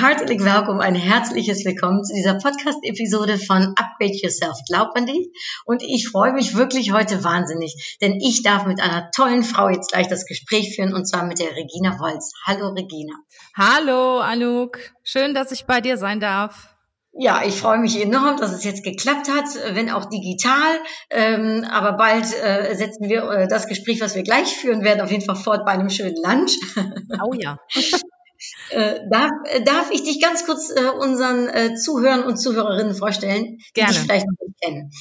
Herzlich Willkommen, ein herzliches Willkommen zu dieser Podcast-Episode von Upgrade Yourself. Glaubt man die? Und ich freue mich wirklich heute wahnsinnig, denn ich darf mit einer tollen Frau jetzt gleich das Gespräch führen und zwar mit der Regina Wolz. Hallo Regina. Hallo Anouk, schön, dass ich bei dir sein darf. Ja, ich freue mich enorm, dass es jetzt geklappt hat, wenn auch digital. Ähm, aber bald äh, setzen wir äh, das Gespräch, was wir gleich führen werden, auf jeden Fall fort bei einem schönen Lunch. Oh ja. Äh, darf, äh, darf ich dich ganz kurz äh, unseren äh, Zuhörern und Zuhörerinnen vorstellen, die Gerne. dich vielleicht noch nicht kennen?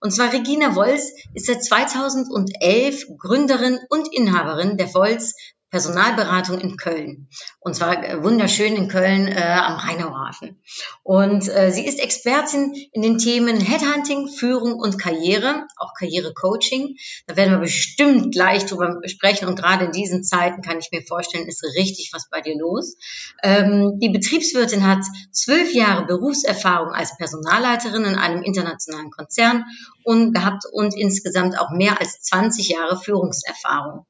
Und zwar Regina Wolz ist seit 2011 Gründerin und Inhaberin der Wolz Personalberatung in Köln. Und zwar äh, wunderschön in Köln äh, am Rheinauhafen. Und äh, sie ist Expertin in den Themen Headhunting, Führung und Karriere, auch Karrierecoaching. Da werden wir bestimmt gleich drüber sprechen. Und gerade in diesen Zeiten kann ich mir vorstellen, ist richtig was bei dir los. Ähm, die Betriebswirtin hat zwölf Jahre Berufserfahrung als Personalleiterin in einem internationalen Konzern und gehabt und insgesamt auch mehr als 20 Jahre Führungserfahrung.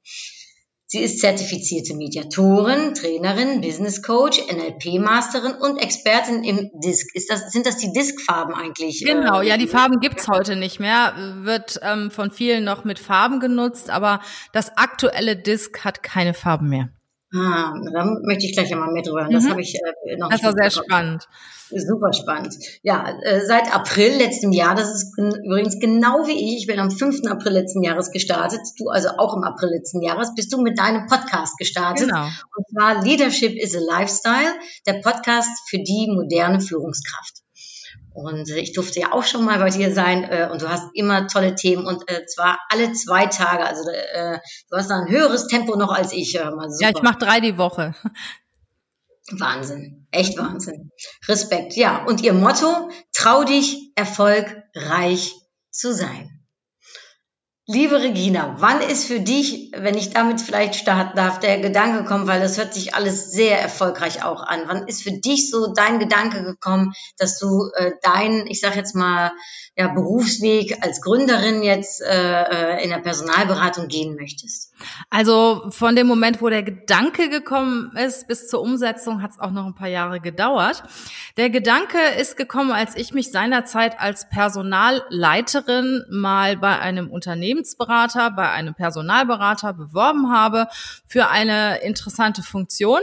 Sie ist zertifizierte Mediatorin, Trainerin, Business Coach, NLP-Masterin und Expertin im Disk. Ist das, sind das die Diskfarben eigentlich? Genau, Äh, ja, die Farben gibt's heute nicht mehr, wird ähm, von vielen noch mit Farben genutzt, aber das aktuelle Disc hat keine Farben mehr. Ah, da möchte ich gleich einmal mehr drüber hören. Das Mhm. habe ich äh, noch Das war sehr mitbekommen. spannend. Super spannend. Ja, äh, seit April letzten Jahr, das ist gen- übrigens genau wie ich, ich bin am 5. April letzten Jahres gestartet, du also auch im April letzten Jahres, bist du mit deinem Podcast gestartet. Genau. Und zwar Leadership is a Lifestyle, der Podcast für die moderne Führungskraft. Und äh, ich durfte ja auch schon mal bei dir sein äh, und du hast immer tolle Themen und äh, zwar alle zwei Tage. Also äh, du hast da ein höheres Tempo noch als ich. Super. Ja, ich mache drei die Woche. Wahnsinn, echt Wahnsinn. Respekt. Ja, und ihr Motto, trau dich, erfolgreich zu sein. Liebe Regina, wann ist für dich, wenn ich damit vielleicht starten darf, der Gedanke gekommen, weil das hört sich alles sehr erfolgreich auch an. Wann ist für dich so dein Gedanke gekommen, dass du äh, deinen, ich sag jetzt mal, ja, Berufsweg als Gründerin jetzt äh, äh, in der Personalberatung gehen möchtest? Also von dem Moment, wo der Gedanke gekommen ist, bis zur Umsetzung hat es auch noch ein paar Jahre gedauert. Der Gedanke ist gekommen, als ich mich seinerzeit als Personalleiterin mal bei einem Unternehmensberater, bei einem Personalberater beworben habe für eine interessante Funktion.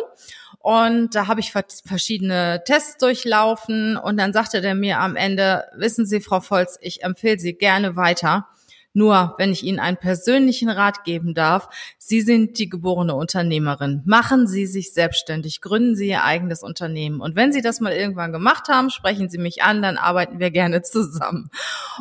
Und da habe ich ver- verschiedene Tests durchlaufen und dann sagte der mir am Ende, wissen Sie, Frau Volz, ich empfehle Sie gerne weiter. Nur, wenn ich Ihnen einen persönlichen Rat geben darf, Sie sind die geborene Unternehmerin. Machen Sie sich selbstständig, gründen Sie Ihr eigenes Unternehmen. Und wenn Sie das mal irgendwann gemacht haben, sprechen Sie mich an, dann arbeiten wir gerne zusammen.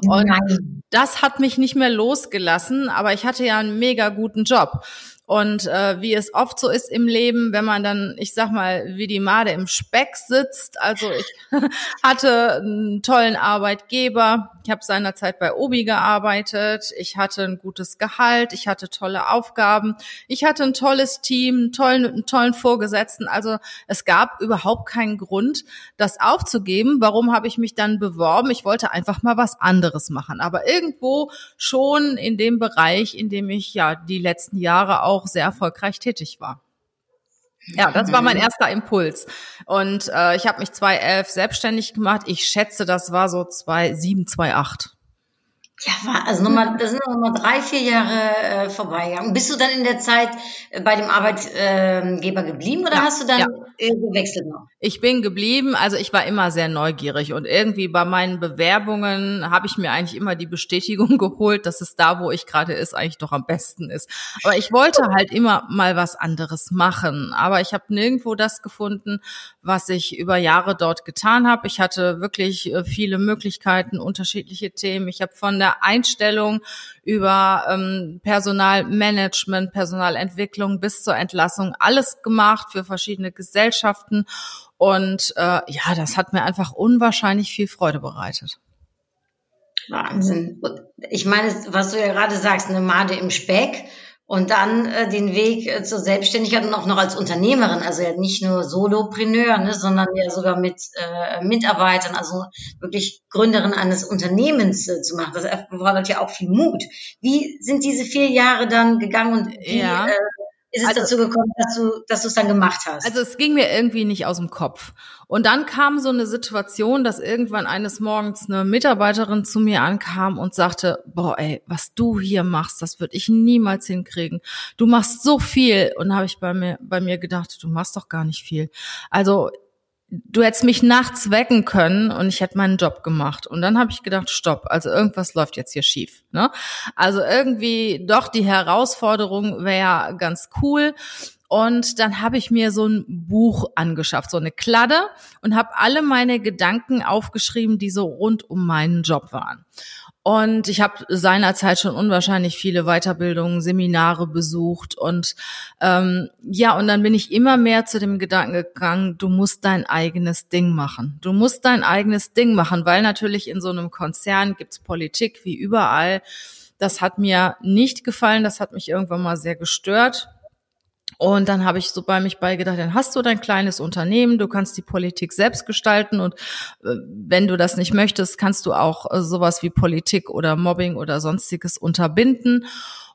Und Nein. das hat mich nicht mehr losgelassen, aber ich hatte ja einen mega guten Job. Und äh, wie es oft so ist im Leben, wenn man dann, ich sag mal, wie die Made im Speck sitzt. Also ich hatte einen tollen Arbeitgeber. Ich habe seinerzeit bei Obi gearbeitet. Ich hatte ein gutes Gehalt. Ich hatte tolle Aufgaben. Ich hatte ein tolles Team, einen tollen, einen tollen Vorgesetzten. Also es gab überhaupt keinen Grund, das aufzugeben. Warum habe ich mich dann beworben? Ich wollte einfach mal was anderes machen. Aber irgendwo schon in dem Bereich, in dem ich ja die letzten Jahre auch sehr erfolgreich tätig war. Ja, das war mein erster Impuls. Und äh, ich habe mich 2011 selbstständig gemacht. Ich schätze, das war so 2007, 2008. Ja, war- also nochmal, das sind nochmal drei, vier Jahre äh, vorbeigegangen. Bist du dann in der Zeit äh, bei dem Arbeitgeber geblieben oder Ja, hast du dann ja. äh, gewechselt noch? Ich bin geblieben, also ich war immer sehr neugierig und irgendwie bei meinen Bewerbungen habe ich mir eigentlich immer die Bestätigung geholt, dass es da, wo ich gerade ist, eigentlich doch am besten ist. Aber ich wollte halt immer mal was anderes machen, aber ich habe nirgendwo das gefunden, was ich über Jahre dort getan habe. Ich hatte wirklich äh, viele Möglichkeiten, unterschiedliche Themen. Ich habe von der der Einstellung über ähm, Personalmanagement, Personalentwicklung bis zur Entlassung alles gemacht für verschiedene Gesellschaften. Und äh, ja, das hat mir einfach unwahrscheinlich viel Freude bereitet. Wahnsinn. Ich meine, was du ja gerade sagst, eine Made im Speck und dann äh, den Weg äh, zur Selbstständigkeit und auch noch als Unternehmerin, also ja nicht nur Solopreneur, ne, sondern ja sogar mit äh, Mitarbeitern, also wirklich Gründerin eines Unternehmens äh, zu machen. Das erfordert ja auch viel Mut. Wie sind diese vier Jahre dann gegangen und wie Ja. äh, ist es Also- dazu gekommen, dass du dass du es dann gemacht hast? Also es ging mir irgendwie nicht aus dem Kopf. Und dann kam so eine Situation, dass irgendwann eines Morgens eine Mitarbeiterin zu mir ankam und sagte, boah, ey, was du hier machst, das würde ich niemals hinkriegen. Du machst so viel. Und da habe ich bei mir, bei mir gedacht, du machst doch gar nicht viel. Also du hättest mich nachts wecken können und ich hätte meinen Job gemacht. Und dann habe ich gedacht, stopp, also irgendwas läuft jetzt hier schief. Ne? Also irgendwie doch die Herausforderung wäre ganz cool. Und dann habe ich mir so ein Buch angeschafft, so eine Kladde und habe alle meine Gedanken aufgeschrieben, die so rund um meinen Job waren. Und ich habe seinerzeit schon unwahrscheinlich viele Weiterbildungen, Seminare besucht und ähm, ja, und dann bin ich immer mehr zu dem Gedanken gegangen, du musst dein eigenes Ding machen. Du musst dein eigenes Ding machen, weil natürlich in so einem Konzern gibt's Politik wie überall. Das hat mir nicht gefallen, das hat mich irgendwann mal sehr gestört. Und dann habe ich so bei mich beigedacht, dann hast du dein kleines Unternehmen, du kannst die Politik selbst gestalten und äh, wenn du das nicht möchtest, kannst du auch äh, sowas wie Politik oder Mobbing oder sonstiges unterbinden.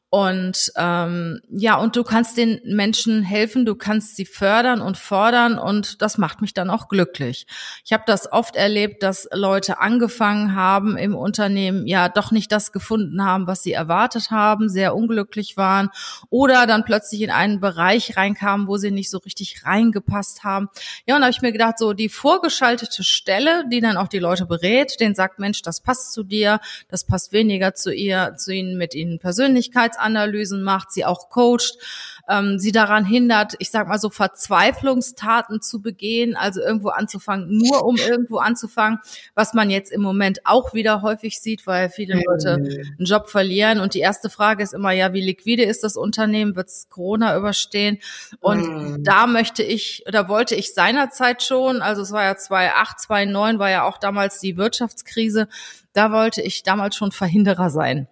Und ähm, ja, und du kannst den Menschen helfen, du kannst sie fördern und fordern und das macht mich dann auch glücklich. Ich habe das oft erlebt, dass Leute angefangen haben im Unternehmen, ja doch nicht das gefunden haben, was sie erwartet haben, sehr unglücklich waren oder dann plötzlich in einen Bereich reinkamen, wo sie nicht so richtig reingepasst haben. Ja, und da habe ich mir gedacht, so die vorgeschaltete Stelle, die dann auch die Leute berät, den sagt, Mensch, das passt zu dir, das passt weniger zu ihr, zu ihnen mit ihnen Persönlichkeitsanalysen macht, sie auch coacht, ähm, sie daran hindert, ich sag mal so Verzweiflungstaten zu begehen, also irgendwo anzufangen, nur um irgendwo anzufangen, was man jetzt im Moment auch wieder häufig sieht, weil viele Leute einen Job verlieren. Und die erste Frage ist immer, ja, wie liquide ist das Unternehmen? Wird es Corona überstehen? Und Mhm. da möchte ich, oder wollte ich seinerzeit schon, also es war ja 2008, 2009 war ja auch damals die Wirtschaftskrise, da wollte ich damals schon Verhinderer sein.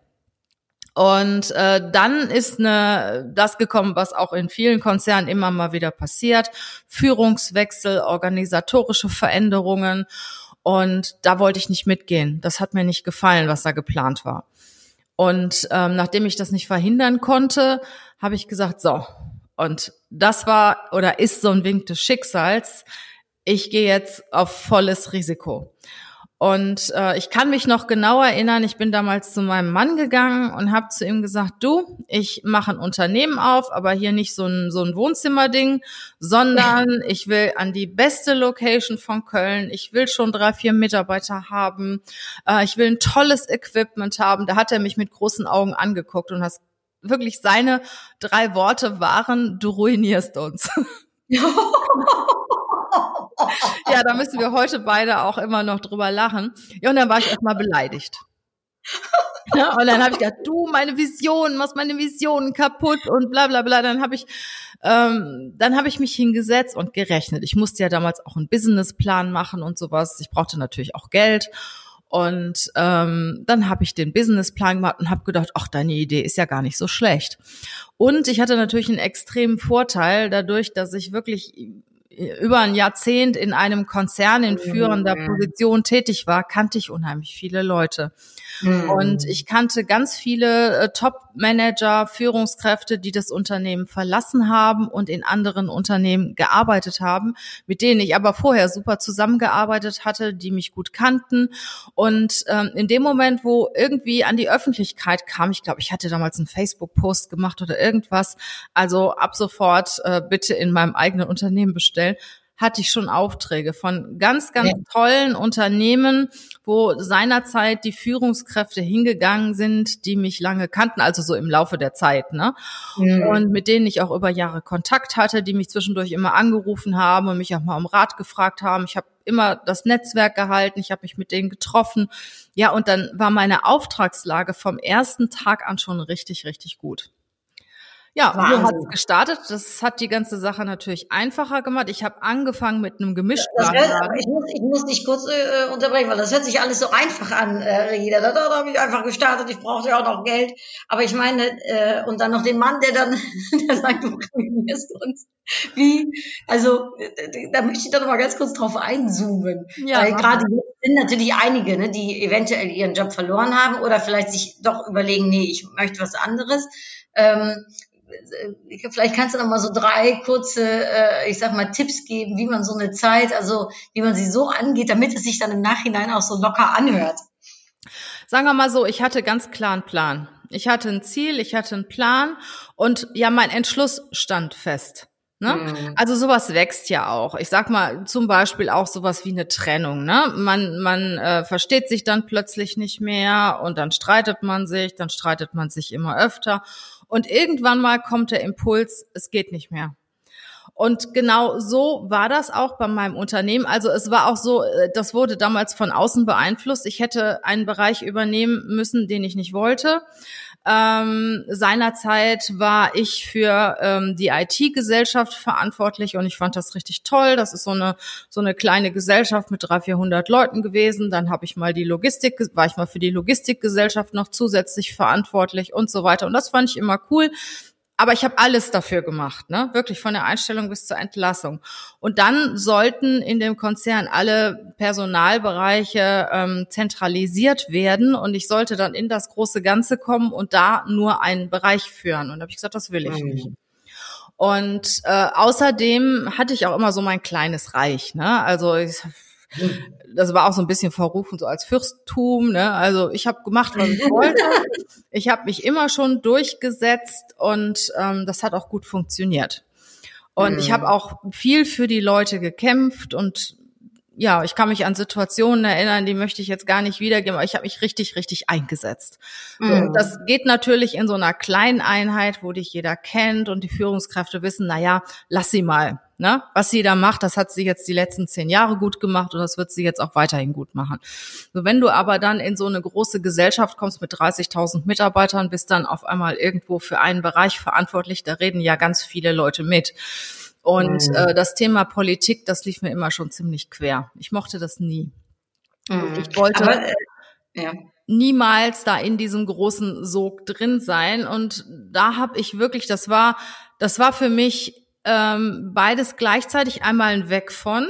Und äh, dann ist ne, das gekommen, was auch in vielen Konzernen immer mal wieder passiert. Führungswechsel, organisatorische Veränderungen. Und da wollte ich nicht mitgehen. Das hat mir nicht gefallen, was da geplant war. Und ähm, nachdem ich das nicht verhindern konnte, habe ich gesagt, so. Und das war oder ist so ein Wink des Schicksals. Ich gehe jetzt auf volles Risiko. Und äh, ich kann mich noch genau erinnern, ich bin damals zu meinem Mann gegangen und habe zu ihm gesagt, du, ich mache ein Unternehmen auf, aber hier nicht so ein, so ein Wohnzimmerding, sondern ich will an die beste Location von Köln. Ich will schon drei, vier Mitarbeiter haben. Äh, ich will ein tolles Equipment haben. Da hat er mich mit großen Augen angeguckt und das wirklich seine drei Worte waren, du ruinierst uns. Ja, da müssen wir heute beide auch immer noch drüber lachen. Ja, und dann war ich erstmal beleidigt. Ja, und dann habe ich gedacht, du, meine Vision, machst meine Visionen kaputt und bla bla bla. Dann habe ich, ähm, dann habe ich mich hingesetzt und gerechnet. Ich musste ja damals auch einen Businessplan machen und sowas. Ich brauchte natürlich auch Geld. Und ähm, dann habe ich den Businessplan gemacht und habe gedacht, ach, deine Idee ist ja gar nicht so schlecht. Und ich hatte natürlich einen extremen Vorteil dadurch, dass ich wirklich über ein Jahrzehnt in einem Konzern in führender Position tätig war, kannte ich unheimlich viele Leute. Und ich kannte ganz viele äh, Top-Manager, Führungskräfte, die das Unternehmen verlassen haben und in anderen Unternehmen gearbeitet haben, mit denen ich aber vorher super zusammengearbeitet hatte, die mich gut kannten. Und ähm, in dem Moment, wo irgendwie an die Öffentlichkeit kam, ich glaube, ich hatte damals einen Facebook-Post gemacht oder irgendwas, also ab sofort äh, bitte in meinem eigenen Unternehmen bestellen, hatte ich schon Aufträge von ganz, ganz Ja. tollen Unternehmen, wo seinerzeit die Führungskräfte hingegangen sind, die mich lange kannten, also so im Laufe der Zeit, ne? Mhm. Und mit denen ich auch über Jahre Kontakt hatte, die mich zwischendurch immer angerufen haben und mich auch mal um Rat gefragt haben. Ich habe immer das Netzwerk gehalten, ich habe mich mit denen getroffen. Ja, und dann war meine Auftragslage vom ersten Tag an schon richtig, richtig gut. Ja, so Wahnsinn. hat es gestartet. Das hat die ganze Sache natürlich einfacher gemacht. Ich habe angefangen mit einem Gemischtwarenladen. ich, muss, ich muss dich kurz äh, unterbrechen, weil das hört sich alles so einfach an, äh, Regina. Da, da habe ich einfach gestartet, ich brauchte ja auch noch Geld. Aber ich meine, äh, und dann noch den Mann, der dann der sagt, du programmierst uns. Wie, also, äh, da möchte ich doch mal ganz kurz drauf einzoomen. Ja, weil gerade sind natürlich einige, ne, die eventuell ihren Job verloren haben oder vielleicht sich doch überlegen, nee, ich möchte was anderes. Ähm, äh, vielleicht kannst du noch mal so drei kurze, äh, ich sag mal, Tipps geben, wie man so eine Zeit, also wie man sie so angeht, damit es sich dann im Nachhinein auch so locker anhört. Sagen wir mal so, ich hatte ganz klar einen Plan. Ich hatte ein Ziel, ich hatte einen Plan und ja, mein Entschluss stand fest. Ne? Mhm. Also sowas wächst ja auch. Ich sag mal zum Beispiel auch sowas wie eine Trennung. Ne? Man, man äh, versteht sich dann plötzlich nicht mehr und dann streitet man sich, dann streitet man sich immer öfter und irgendwann mal kommt der Impuls, es geht nicht mehr. Und genau so war das auch bei meinem Unternehmen. Also es war auch so, äh, das wurde damals von außen beeinflusst. Ich hätte einen Bereich übernehmen müssen, den ich nicht wollte. Ähm, seinerzeit war ich für ähm, die IT-Gesellschaft verantwortlich und ich fand das richtig toll. Das ist so eine so eine kleine Gesellschaft mit 300, 400 Leuten gewesen. Dann habe ich mal die Logistik, war ich mal für die Logistikgesellschaft noch zusätzlich verantwortlich und so weiter. Und das fand ich immer cool. Aber ich habe alles dafür gemacht, ne? Wirklich von der Einstellung bis zur Entlassung. Und dann sollten in dem Konzern alle Personalbereiche ähm, zentralisiert werden und ich sollte dann in das große Ganze kommen und da nur einen Bereich führen. Und habe ich gesagt, das will ich Mhm. nicht. Und äh, außerdem hatte ich auch immer so mein kleines Reich, ne? Also ich, das war auch so ein bisschen verrufen, so als Fürsttum. Ne? Also ich habe gemacht, was ich wollte. Ich habe mich immer schon durchgesetzt und ähm, das hat auch gut funktioniert. Und ich Mhm. habe auch viel für die Leute gekämpft und ja, ich kann mich an Situationen erinnern, die möchte ich jetzt gar nicht wiedergeben, aber ich habe mich richtig, richtig eingesetzt. So, Mhm. das geht natürlich in so einer kleinen Einheit, wo dich jeder kennt und die Führungskräfte wissen, na ja, lass sie mal. Ne? Was sie da macht, das hat sie jetzt die letzten zehn Jahre gut gemacht und das wird sie jetzt auch weiterhin gut machen. So, wenn du aber dann in so eine große Gesellschaft kommst mit 30.000 Mitarbeitern, bist dann auf einmal irgendwo für einen Bereich verantwortlich, da reden ja ganz viele Leute mit. Und Mhm. äh, das Thema Politik, das lief mir immer schon ziemlich quer. Ich mochte das nie. Mhm. Ich wollte Aber, äh, ja. niemals da in diesem großen Sog drin sein. Und da habe ich wirklich, das war, das war für mich ähm, beides gleichzeitig einmal ein Weg von,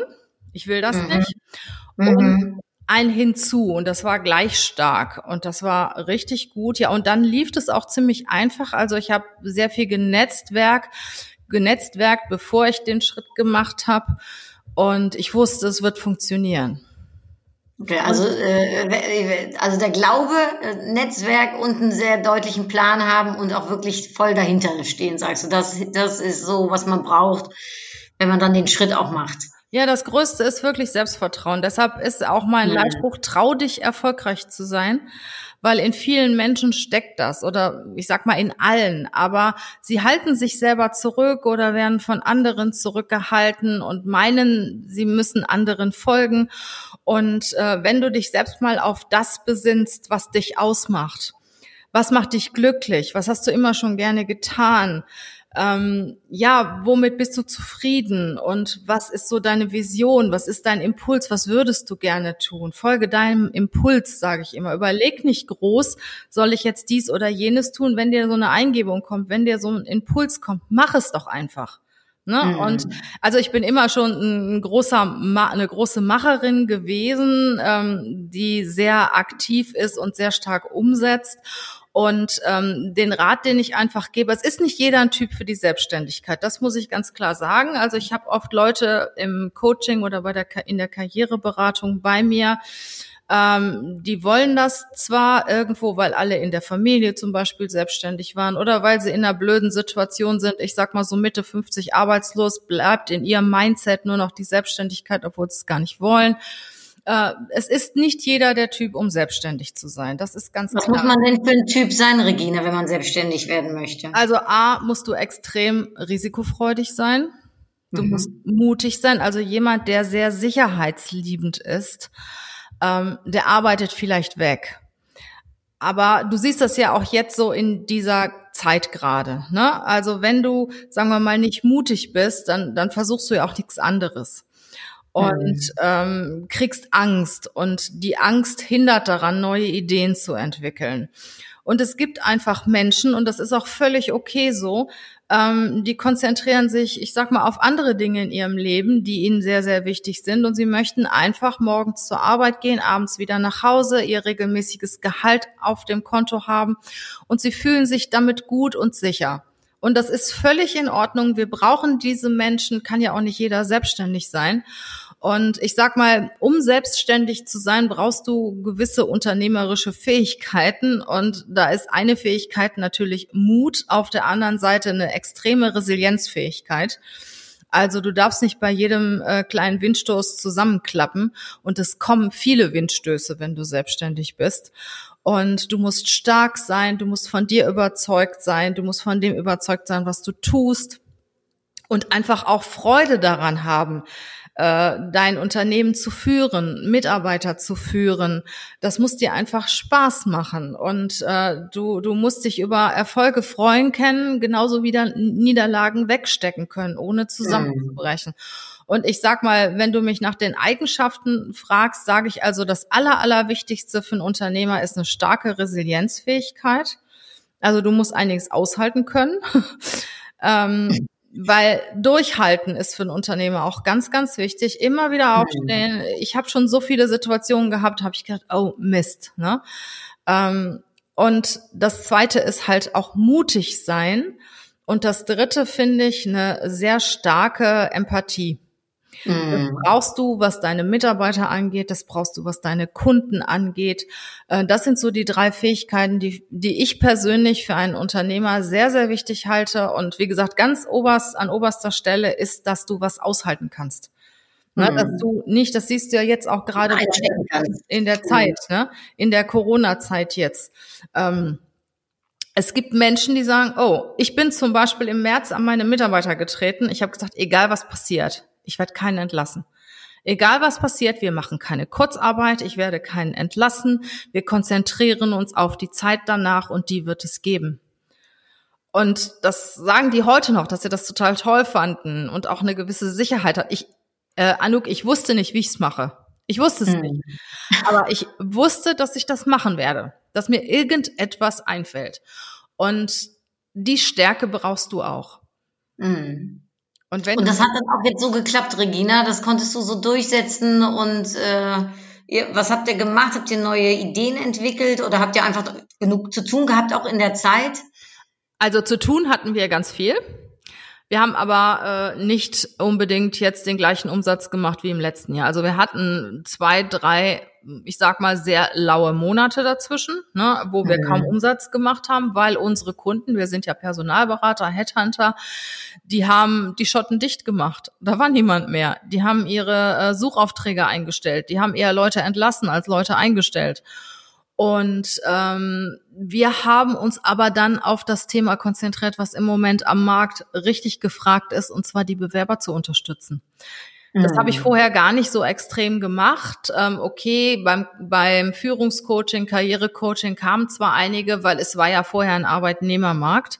ich will das Mhm. nicht, Mhm. ein hinzu und das war gleich stark und das war richtig gut. Ja, und dann lief es auch ziemlich einfach. Also ich habe sehr viel genetzwerk, genetzwerkt, bevor ich den Schritt gemacht habe und ich wusste, es wird funktionieren. Okay, also, äh, also der Glaube, äh, Netzwerk und einen sehr deutlichen Plan haben und auch wirklich voll dahinter stehen, sagst du. Das, das ist so, was man braucht, wenn man dann den Schritt auch macht. Ja, das Größte ist wirklich Selbstvertrauen. Deshalb ist auch mein Mhm. Leitspruch, trau dich erfolgreich zu sein, weil in vielen Menschen steckt das oder ich sag mal in allen, aber sie halten sich selber zurück oder werden von anderen zurückgehalten und meinen, sie müssen anderen folgen. Und äh, wenn du dich selbst mal auf das besinnst, was dich ausmacht, was macht dich glücklich? Was hast du immer schon gerne getan? Ähm, ja, womit bist du zufrieden? Und was ist so deine Vision? Was ist dein Impuls? Was würdest du gerne tun? Folge deinem Impuls, sage ich immer. Überleg nicht groß, soll ich jetzt dies oder jenes tun? Wenn dir so eine Eingebung kommt, wenn dir so ein Impuls kommt, mach es doch einfach. Ne? Mhm. Und also ich bin immer schon ein großer, eine große Macherin gewesen, ähm, die sehr aktiv ist und sehr stark umsetzt. Und ähm, den Rat, den ich einfach gebe, es ist nicht jeder ein Typ für die Selbstständigkeit. Das muss ich ganz klar sagen. Also ich habe oft Leute im Coaching oder bei der in der Karriereberatung bei mir, Ähm, die wollen das zwar irgendwo, weil alle in der Familie zum Beispiel selbstständig waren oder weil sie in einer blöden Situation sind. Ich sag mal so Mitte 50 arbeitslos, bleibt in ihrem Mindset nur noch die Selbstständigkeit, obwohl sie es gar nicht wollen. Äh, es ist nicht jeder der Typ, um selbstständig zu sein. Das ist ganz Was klar. muss man denn für ein Typ sein, Regina, wenn man selbstständig werden möchte? Also A, musst du extrem risikofreudig sein. Du Mhm. musst mutig sein, also jemand, der sehr sicherheitsliebend ist, ähm, der arbeitet vielleicht weg. Aber du siehst das ja auch jetzt so in dieser Zeit gerade. Ne? Also wenn du, sagen wir mal, nicht mutig bist, dann, dann versuchst du ja auch nichts anderes. Und ähm, kriegst Angst und die Angst hindert daran, neue Ideen zu entwickeln. Und es gibt einfach Menschen, und das ist auch völlig okay so, ähm, die konzentrieren sich, ich sag mal, auf andere Dinge in ihrem Leben, die ihnen sehr, sehr wichtig sind. Und sie möchten einfach morgens zur Arbeit gehen, abends wieder nach Hause, ihr regelmäßiges Gehalt auf dem Konto haben. Und sie fühlen sich damit gut und sicher. Und das ist völlig in Ordnung. Wir brauchen diese Menschen, kann ja auch nicht jeder selbstständig sein. Und ich sag mal, um selbstständig zu sein, brauchst du gewisse unternehmerische Fähigkeiten. Und da ist eine Fähigkeit natürlich Mut, auf der anderen Seite eine extreme Resilienzfähigkeit. Also du darfst nicht bei jedem äh, kleinen Windstoß zusammenklappen. Und es kommen viele Windstöße, wenn du selbstständig bist. Und du musst stark sein, du musst von dir überzeugt sein, du musst von dem überzeugt sein, was du tust. Und einfach auch Freude daran haben, äh, dein Unternehmen zu führen, Mitarbeiter zu führen. Das muss dir einfach Spaß machen und äh, du, du musst dich über Erfolge freuen können, genauso wie dann Niederlagen wegstecken können, ohne zusammenzubrechen. Und ich sag mal, wenn du mich nach den Eigenschaften fragst, sage ich also, das Aller, Allerwichtigste für einen Unternehmer ist eine starke Resilienzfähigkeit. Also du musst einiges aushalten können. ähm, weil durchhalten ist für einen Unternehmer auch ganz, ganz wichtig. Immer wieder aufstehen. Ich habe schon so viele Situationen gehabt, habe ich gedacht, oh Mist. Ne? Ähm, und das Zweite ist halt auch mutig sein. Und das Dritte finde ich eine sehr starke Empathie. Das Mhm. brauchst du, was deine Mitarbeiter angeht, das brauchst du, was deine Kunden angeht. Äh, Das sind so die drei Fähigkeiten, die, die ich persönlich für einen Unternehmer sehr, sehr wichtig halte. Und wie gesagt, ganz oberst, an oberster Stelle ist, dass du was aushalten kannst. Ne, Mhm. dass du nicht, das siehst du ja jetzt auch gerade in der Zeit, ne? in der Corona-Zeit jetzt. Ähm, es gibt Menschen, die sagen, oh, ich bin zum Beispiel im März an meine Mitarbeiter getreten. Ich habe gesagt, egal was passiert, ich werde keinen entlassen. Egal was passiert, wir machen keine Kurzarbeit, ich werde keinen entlassen. Wir konzentrieren uns auf die Zeit danach und die wird es geben. Und das sagen die heute noch, dass sie das total toll fanden und auch eine gewisse Sicherheit hat. Ich, äh, Anouk, ich wusste nicht, wie ich es mache. Ich wusste es Mhm. nicht. Aber ich wusste, dass ich das machen werde, dass mir irgendetwas einfällt. Und die Stärke brauchst du auch. Mhm. Und wenn Und das hat dann auch jetzt so geklappt, Regina. Das konntest du so durchsetzen. Und äh, ihr, was habt ihr gemacht? Habt ihr neue Ideen entwickelt oder habt ihr einfach genug zu tun gehabt, auch in der Zeit? also zu tun hatten wir ganz viel. Wir haben aber äh, nicht unbedingt jetzt den gleichen Umsatz gemacht wie im letzten Jahr. Also wir hatten zwei, drei, ich sag mal, sehr laue Monate dazwischen, ne, wo wir Mhm. kaum Umsatz gemacht haben, weil unsere Kunden, wir sind ja Personalberater, Headhunter, die haben die Schotten dicht gemacht. Da war niemand mehr. Die haben ihre äh, Suchaufträge eingestellt. Die haben eher Leute entlassen als Leute eingestellt. Und ähm, wir haben uns aber dann auf das Thema konzentriert, was im Moment am Markt richtig gefragt ist, und zwar die Bewerber zu unterstützen. Das habe ich Mhm. vorher gar nicht so extrem gemacht. Ähm, okay, beim, beim Führungscoaching, Karrierecoaching kamen zwar einige, weil es war ja vorher ein Arbeitnehmermarkt.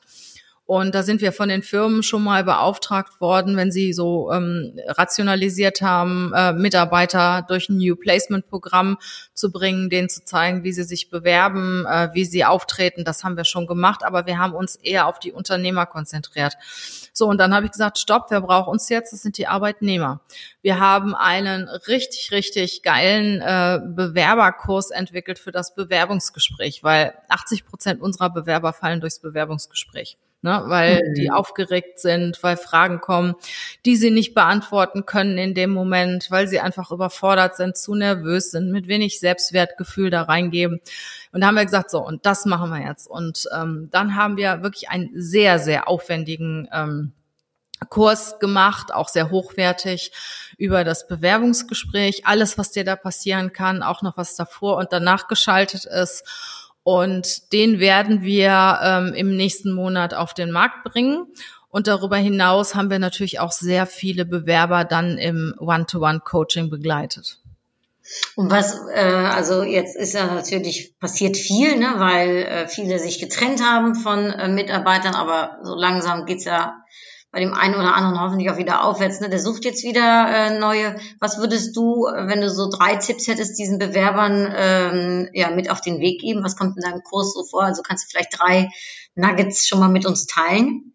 Und da sind wir von den Firmen schon mal beauftragt worden, wenn sie so ähm, rationalisiert haben, äh, Mitarbeiter durch ein New Placement Programm zu bringen, denen zu zeigen, wie sie sich bewerben, äh, wie sie auftreten. Das haben wir schon gemacht, aber wir haben uns eher auf die Unternehmer konzentriert. So, und dann habe ich gesagt, stopp, wer braucht uns jetzt? Das sind die Arbeitnehmer. Wir haben einen richtig, richtig geilen äh, Bewerberkurs entwickelt für das Bewerbungsgespräch, weil 80 Prozent unserer Bewerber fallen durchs Bewerbungsgespräch. Ne? weil die aufgeregt sind, weil Fragen kommen, die sie nicht beantworten können in dem Moment, weil sie einfach überfordert sind, zu nervös sind, mit wenig Selbstwertgefühl da reingeben. Und da haben wir gesagt, so, und das machen wir jetzt. Und ähm, dann haben wir wirklich einen sehr, sehr aufwendigen ähm, Kurs gemacht, auch sehr hochwertig über das Bewerbungsgespräch, alles, was dir da passieren kann, auch noch was davor und danach geschaltet ist. Und den werden wir ähm, im nächsten Monat auf den Markt bringen. Und darüber hinaus haben wir natürlich auch sehr viele Bewerber dann im One-to-One-Coaching begleitet. Und was, äh, also jetzt ist ja natürlich passiert viel, ne, weil äh, viele sich getrennt haben von äh, Mitarbeitern, aber so langsam geht's ja bei dem einen oder anderen hoffentlich auch wieder aufwärts. Ne? Der sucht jetzt wieder äh, neue. Was würdest du, wenn du so drei Tipps hättest, diesen Bewerbern ähm, ja mit auf den Weg geben? Was kommt in deinem Kurs so vor? Also kannst du vielleicht drei Nuggets schon mal mit uns teilen?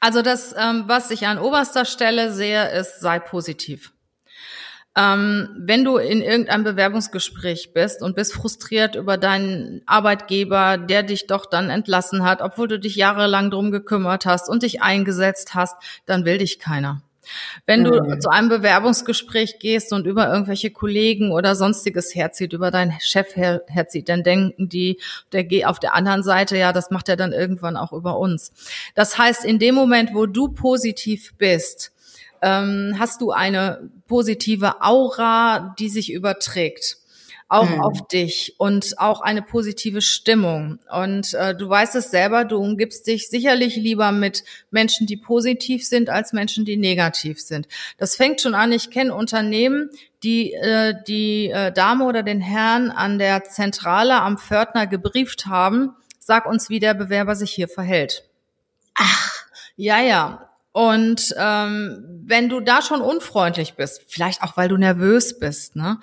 Also das, ähm, was ich an oberster Stelle sehe, ist, sei positiv. Ähm, wenn du in irgendeinem Bewerbungsgespräch bist und bist frustriert über deinen Arbeitgeber, der dich doch dann entlassen hat, obwohl du dich jahrelang drum gekümmert hast und dich eingesetzt hast, dann will dich keiner. Wenn du mhm. zu einem Bewerbungsgespräch gehst und über irgendwelche Kollegen oder sonstiges herzieht, über deinen Chef her herzieht, dann denken die, der geht auf der anderen Seite, ja, das macht er dann irgendwann auch über uns. Das heißt, in dem Moment, wo du positiv bist, ähm, hast du eine positive Aura, die sich überträgt auch mhm. auf dich und auch eine positive Stimmung. Und äh, du weißt es selber, du umgibst dich sicherlich lieber mit Menschen, die positiv sind, als Menschen, die negativ sind. Das fängt schon an, ich kenne Unternehmen, die äh, die äh, Dame oder den Herrn an der Zentrale am Pförtner gebrieft haben, sag uns, wie der Bewerber sich hier verhält. Ach. Ja, ja. Und ähm, wenn du da schon unfreundlich bist, vielleicht auch weil du nervös bist, ne,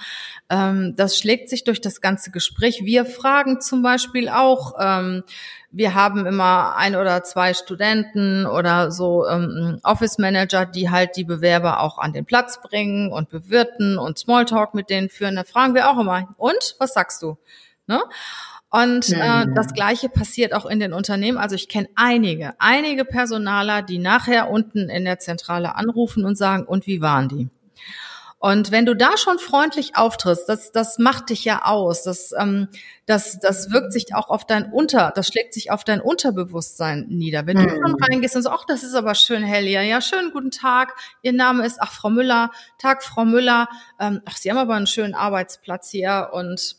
ähm, das schlägt sich durch das ganze Gespräch. Wir fragen zum Beispiel auch, ähm, wir haben immer ein oder zwei Studenten oder so ähm, Office Manager, die halt die Bewerber auch an den Platz bringen und bewirten und Smalltalk mit denen führen. Da fragen wir auch immer, und was sagst du? Ne? Und äh, das Gleiche passiert auch in den Unternehmen. Also ich kenne einige, einige Personaler, die nachher unten in der Zentrale anrufen und sagen, und wie waren die? Und wenn du da schon freundlich auftrittst, das, das macht dich ja aus. Das, ähm, das, das wirkt sich auch auf dein Unter, das schlägt sich auf dein Unterbewusstsein nieder. Wenn du mhm. schon reingehst und so, ach, das ist aber schön, Hellia. Ja, schönen guten Tag. Ihr Name ist, ach, Frau Müller. Tag, Frau Müller. Ähm, ach, Sie haben aber einen schönen Arbeitsplatz hier und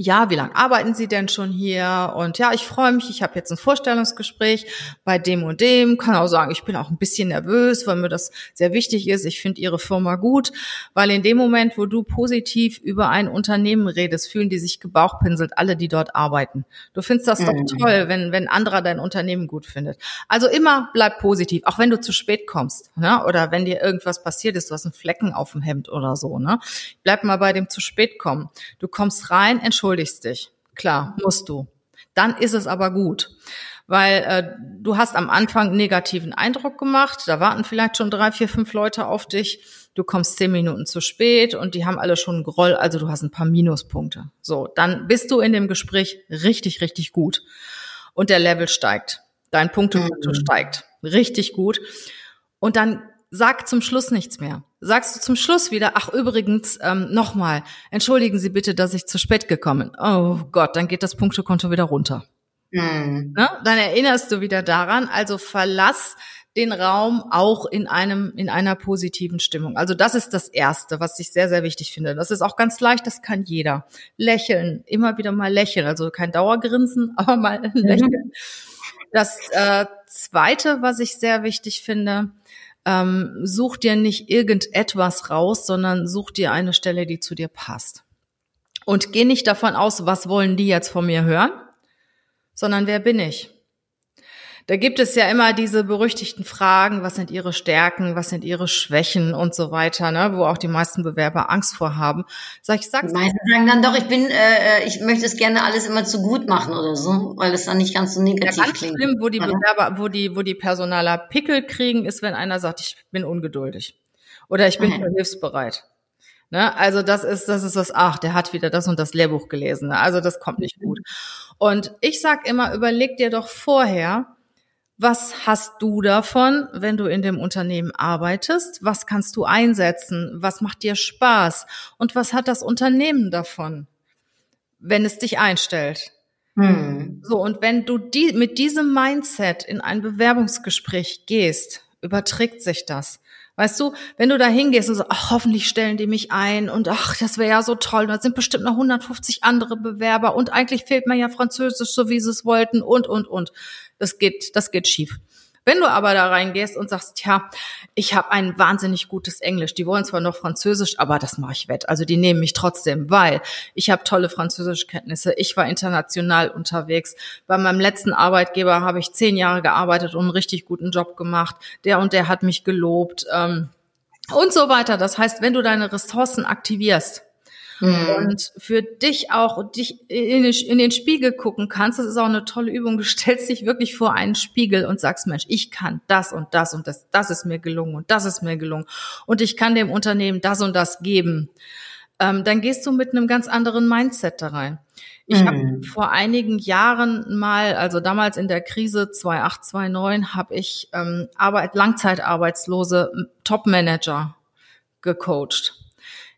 ja, wie lange arbeiten Sie denn schon hier? Und ja, ich freue mich, ich habe jetzt ein Vorstellungsgespräch bei dem und dem. Kann auch sagen, ich bin auch ein bisschen nervös, weil mir das sehr wichtig ist. Ich finde Ihre Firma gut, weil in dem Moment, wo du positiv über ein Unternehmen redest, fühlen die sich gebauchpinselt, alle, die dort arbeiten. Du findest das mhm. doch toll, wenn, wenn anderer dein Unternehmen gut findet. Also immer bleib positiv, auch wenn du zu spät kommst, ne? oder wenn dir irgendwas passiert ist, du hast einen Flecken auf dem Hemd oder so, ne? Bleib mal bei dem zu spät kommen. Du kommst rein, entschuldigst entschuldigst dich. Klar, musst du. Dann ist es aber gut. Weil äh, du hast am Anfang einen negativen Eindruck gemacht, da warten vielleicht schon drei, vier, fünf Leute auf dich, du kommst zehn Minuten zu spät und die haben alle schon einen Groll, also du hast ein paar Minuspunkte. So, dann bist du in dem Gespräch richtig, richtig gut. Und der Level steigt. Dein Punktekonto mhm. steigt. Richtig gut. Und dann sag zum Schluss nichts mehr. Sagst du zum Schluss wieder, ach übrigens, ähm, nochmal, entschuldigen Sie bitte, dass ich zu spät gekommen bin. Oh Gott, dann geht das Punktekonto wieder runter. Mhm. Ne? Dann erinnerst du wieder daran, also verlass den Raum auch in einem, in einer positiven Stimmung. Also das ist das Erste, was ich sehr, sehr wichtig finde. Das ist auch ganz leicht, das kann jeder. Lächeln, immer wieder mal lächeln. Also kein Dauergrinsen, aber mal mhm. lächeln. Das äh, Zweite, was ich sehr wichtig finde, ähm, such dir nicht irgendetwas raus, sondern such dir eine Stelle, die zu dir passt. Und geh nicht davon aus, was wollen die jetzt von mir hören, sondern wer bin ich? Da gibt es ja immer diese berüchtigten Fragen, was sind ihre Stärken, was sind ihre Schwächen und so weiter, ne, wo auch die meisten Bewerber Angst vor haben. Sag ich, sag's. Die meisten sagen dann doch, ich bin, äh, ich möchte es gerne alles immer zu gut machen oder so, weil es dann nicht ganz so negativ ja, ganz klingt. Schlimm, wo die Bewerber, wo die, wo die Personaler Pickel kriegen, ist, wenn einer sagt, ich bin ungeduldig oder ich bin okay. hilfsbereit. Ne? Also das ist, das ist was, ach, der hat wieder das und das Lehrbuch gelesen. Ne? Also das kommt nicht gut. Und ich sag immer, überleg dir doch vorher, Was hast du davon, wenn du in dem Unternehmen arbeitest? Was kannst du einsetzen? Was macht dir Spaß? Und was hat das Unternehmen davon, wenn es dich einstellt? Hm. So, und wenn du die, mit diesem Mindset in ein Bewerbungsgespräch gehst, überträgt sich das. Weißt du, wenn du da hingehst und so, ach, hoffentlich stellen die mich ein und ach, das wäre ja so toll, da sind bestimmt noch 150 andere Bewerber und eigentlich fehlt mir ja Französisch, so wie sie es wollten und, und, und. Das geht, das geht schief. Wenn du aber da reingehst und sagst, ja, ich habe ein wahnsinnig gutes Englisch, die wollen zwar noch Französisch, aber das mache ich wett. Also die nehmen mich trotzdem, weil ich habe tolle Französischkenntnisse, ich war international unterwegs. Bei meinem letzten Arbeitgeber habe ich zehn Jahre gearbeitet und einen richtig guten Job gemacht. Der und der hat mich gelobt ähm, und so weiter. Das heißt, wenn du deine Ressourcen aktivierst, Hm. und für dich auch dich in den, in den Spiegel gucken kannst. Das ist auch eine tolle Übung. Du stellst dich wirklich vor einen Spiegel und sagst, Mensch, ich kann das und das und das, das ist mir gelungen und das ist mir gelungen und ich kann dem Unternehmen das und das geben. Ähm, dann gehst du mit einem ganz anderen Mindset da rein. Ich Mhm. habe vor einigen Jahren mal, also damals in der Krise 2008, 2009, habe ich ähm, Arbeit, Langzeitarbeitslose Top-Manager gecoacht.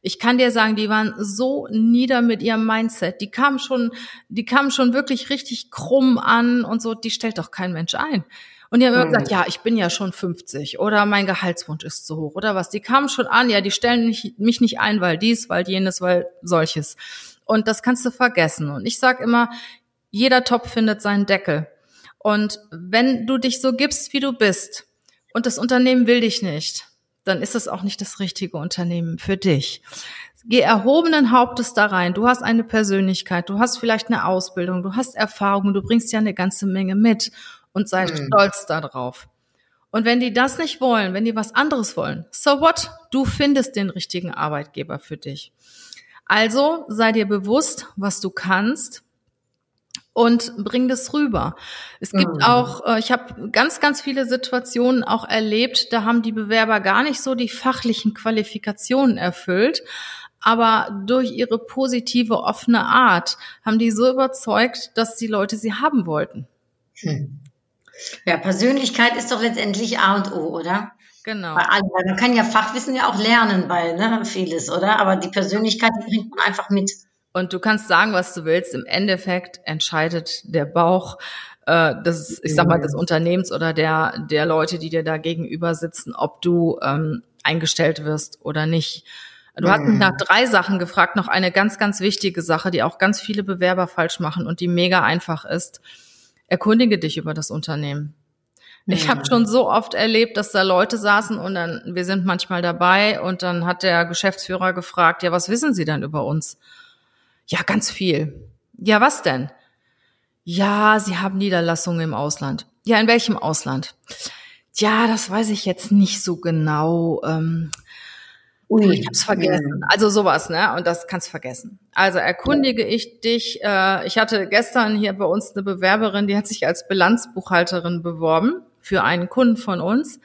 Ich kann dir sagen, die waren so nieder mit ihrem Mindset. Die kamen schon, die kamen schon wirklich richtig krumm an und so. Die stellt doch kein Mensch ein. Und die haben immer Mhm. gesagt, ja, ich bin ja schon 50 oder mein Gehaltswunsch ist zu hoch oder was. Die kamen schon an, ja, die stellen nicht, mich nicht ein, weil dies, weil jenes, weil solches. Und das kannst du vergessen. Und ich sag immer, jeder Topf findet seinen Deckel. Und wenn du dich so gibst, wie du bist, und das Unternehmen will dich nicht, dann ist es auch nicht das richtige Unternehmen für dich. Geh erhobenen Hauptes da rein. Du hast eine Persönlichkeit, du hast vielleicht eine Ausbildung, du hast Erfahrung, du bringst ja eine ganze Menge mit und sei Mhm. stolz darauf. Und wenn die das nicht wollen, wenn die was anderes wollen, so what? Du findest den richtigen Arbeitgeber für dich. Also sei dir bewusst, was du kannst und bring das rüber. Es gibt Mhm. auch, äh, ich habe ganz, ganz viele Situationen auch erlebt, da haben die Bewerber gar nicht so die fachlichen Qualifikationen erfüllt, aber durch ihre positive, offene Art haben die so überzeugt, dass die Leute sie haben wollten. Hm. Ja, Persönlichkeit ist doch letztendlich A und O, oder? Genau. Bei allem. Weil Man kann ja Fachwissen ja auch lernen bei ne, vieles, oder? Aber die Persönlichkeit, die bringt man einfach mit. Und du kannst sagen, was du willst. Im Endeffekt entscheidet der Bauch äh, des, ich sag mal, des Unternehmens oder der, der Leute, die dir da gegenüber sitzen, ob du ähm, eingestellt wirst oder nicht. Du hast mich Mhm. nach drei Sachen gefragt, noch eine ganz, ganz wichtige Sache, die auch ganz viele Bewerber falsch machen und die mega einfach ist. Erkundige dich über das Unternehmen. Ich habe Mhm. schon so oft erlebt, dass da Leute saßen und dann, wir sind manchmal dabei und dann hat der Geschäftsführer gefragt, ja, was wissen Sie denn über uns? Ja, ganz viel. Ja, was denn? Ja, Sie haben Niederlassungen im Ausland. Ja, in welchem Ausland? Ja, das weiß ich jetzt nicht so genau. Ähm, Ui. ich hab's vergessen. Also sowas, ne? Und das kannst vergessen. Also erkundige ich dich. Äh, ich hatte gestern hier bei uns eine Bewerberin, die hat sich als Bilanzbuchhalterin beworben für einen Kunden von uns.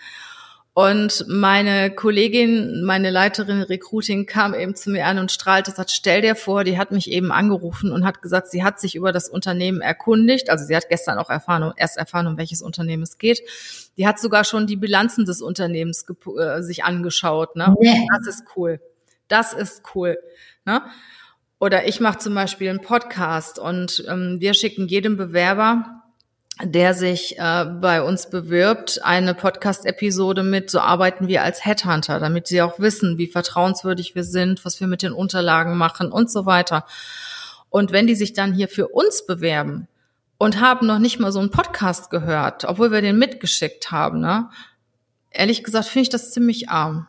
Und meine Kollegin, meine Leiterin Recruiting kam eben zu mir an und strahlte, sagt, stell dir vor, die hat mich eben angerufen und hat gesagt, sie hat sich über das Unternehmen erkundigt. Also sie hat gestern auch erfahren, erst erfahren, um welches Unternehmen es geht. Die hat sogar schon die Bilanzen des Unternehmens äh, sich angeschaut. Ne? Nee. Das ist cool. Das ist cool. Ne? Oder ich mache zum Beispiel einen Podcast und ähm, wir schicken jedem Bewerber, der sich äh, bei uns bewirbt, eine Podcast-Episode mit. So arbeiten wir als Headhunter, damit sie auch wissen, wie vertrauenswürdig wir sind, was wir mit den Unterlagen machen und so weiter. Und wenn die sich dann hier für uns bewerben und haben noch nicht mal so einen Podcast gehört, obwohl wir den mitgeschickt haben, ne? Ehrlich gesagt finde ich das ziemlich arm.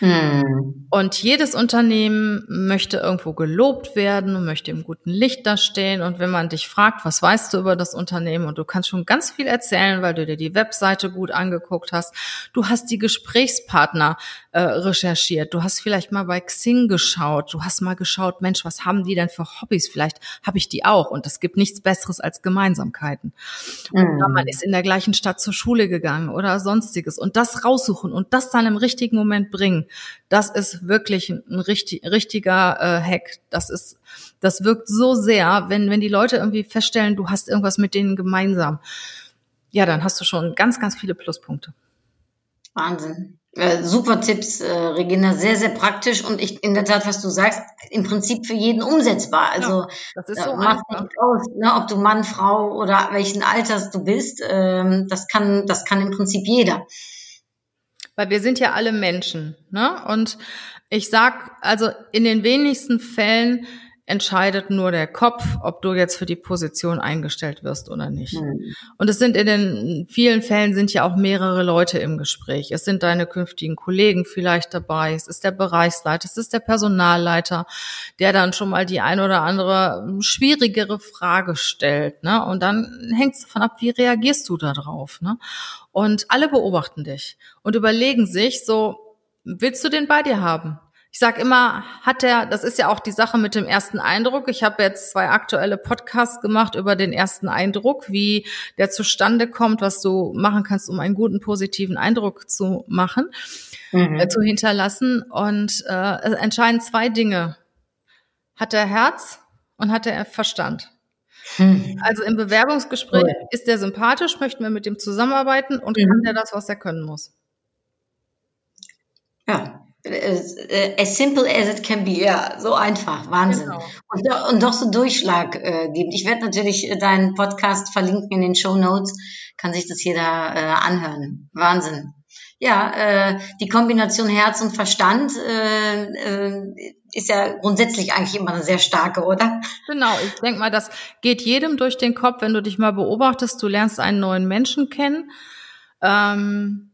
Hm. Und jedes Unternehmen möchte irgendwo gelobt werden und möchte im guten Licht dastehen. Und wenn man dich fragt, was weißt du über das Unternehmen? Und du kannst schon ganz viel erzählen, weil du dir die Webseite gut angeguckt hast. Du hast die Gesprächspartner äh, recherchiert. Du hast vielleicht mal bei Xing geschaut. Du hast mal geschaut, Mensch, was haben die denn für Hobbys? Vielleicht habe ich die auch. Und es gibt nichts Besseres als Gemeinsamkeiten. Oder man ist in der gleichen Stadt zur Schule gegangen oder sonstiges. Und das raussuchen und das dann im richtigen Moment bringen, das ist wirklich ein richtig, richtiger äh, Hack. Das ist, das wirkt so sehr, wenn, wenn die Leute irgendwie feststellen, du hast irgendwas mit denen gemeinsam. ja, dann hast du schon ganz, ganz viele Pluspunkte. Wahnsinn. Äh, super Tipps, äh, Regina, sehr, sehr praktisch und ich in der Tat, was du sagst, im Prinzip für jeden umsetzbar. Also ja, das ist so äh, macht nicht aus, ne, ob du Mann, Frau oder welchen Alters du bist. Ähm, das kann, das kann im Prinzip jeder. Weil wir sind ja alle Menschen, ne? Und ich sag, also in den wenigsten Fällen entscheidet nur der Kopf, ob du jetzt für die Position eingestellt wirst oder nicht. Mhm. Und es sind in den vielen Fällen sind ja auch mehrere Leute im Gespräch. Es sind deine künftigen Kollegen vielleicht dabei. Es ist der Bereichsleiter, es ist der Personalleiter, der dann schon mal die ein oder andere schwierigere Frage stellt. Ne? Und dann hängt es davon ab, wie reagierst du da drauf. Ne? Und alle beobachten dich und überlegen sich so, willst du den bei dir haben? Ich sag immer, hat er, das ist ja auch die Sache mit dem ersten Eindruck. Ich habe jetzt zwei aktuelle Podcasts gemacht über den ersten Eindruck, wie der zustande kommt, was du machen kannst, um einen guten positiven Eindruck zu machen, Mhm. äh, zu hinterlassen. Und äh, es entscheiden zwei Dinge. Hat er Herz und hat er Verstand? Hm. Also im Bewerbungsgespräch Cool. ist der sympathisch, möchten wir mit dem zusammenarbeiten und Mhm. kann der das, was er können muss. Ja. As, äh, as simple as it can be, ja, so einfach, Wahnsinn. Genau. Und, und doch so Durchschlag äh, geben. Ich werde natürlich äh, deinen Podcast verlinken in den Show Notes, kann sich das jeder äh, anhören. Wahnsinn. Ja, äh, die Kombination Herz und Verstand äh, äh, ist ja grundsätzlich eigentlich immer eine sehr starke, oder? Genau, ich denke mal, das geht jedem durch den Kopf, wenn du dich mal beobachtest, du lernst einen neuen Menschen kennen. Ähm,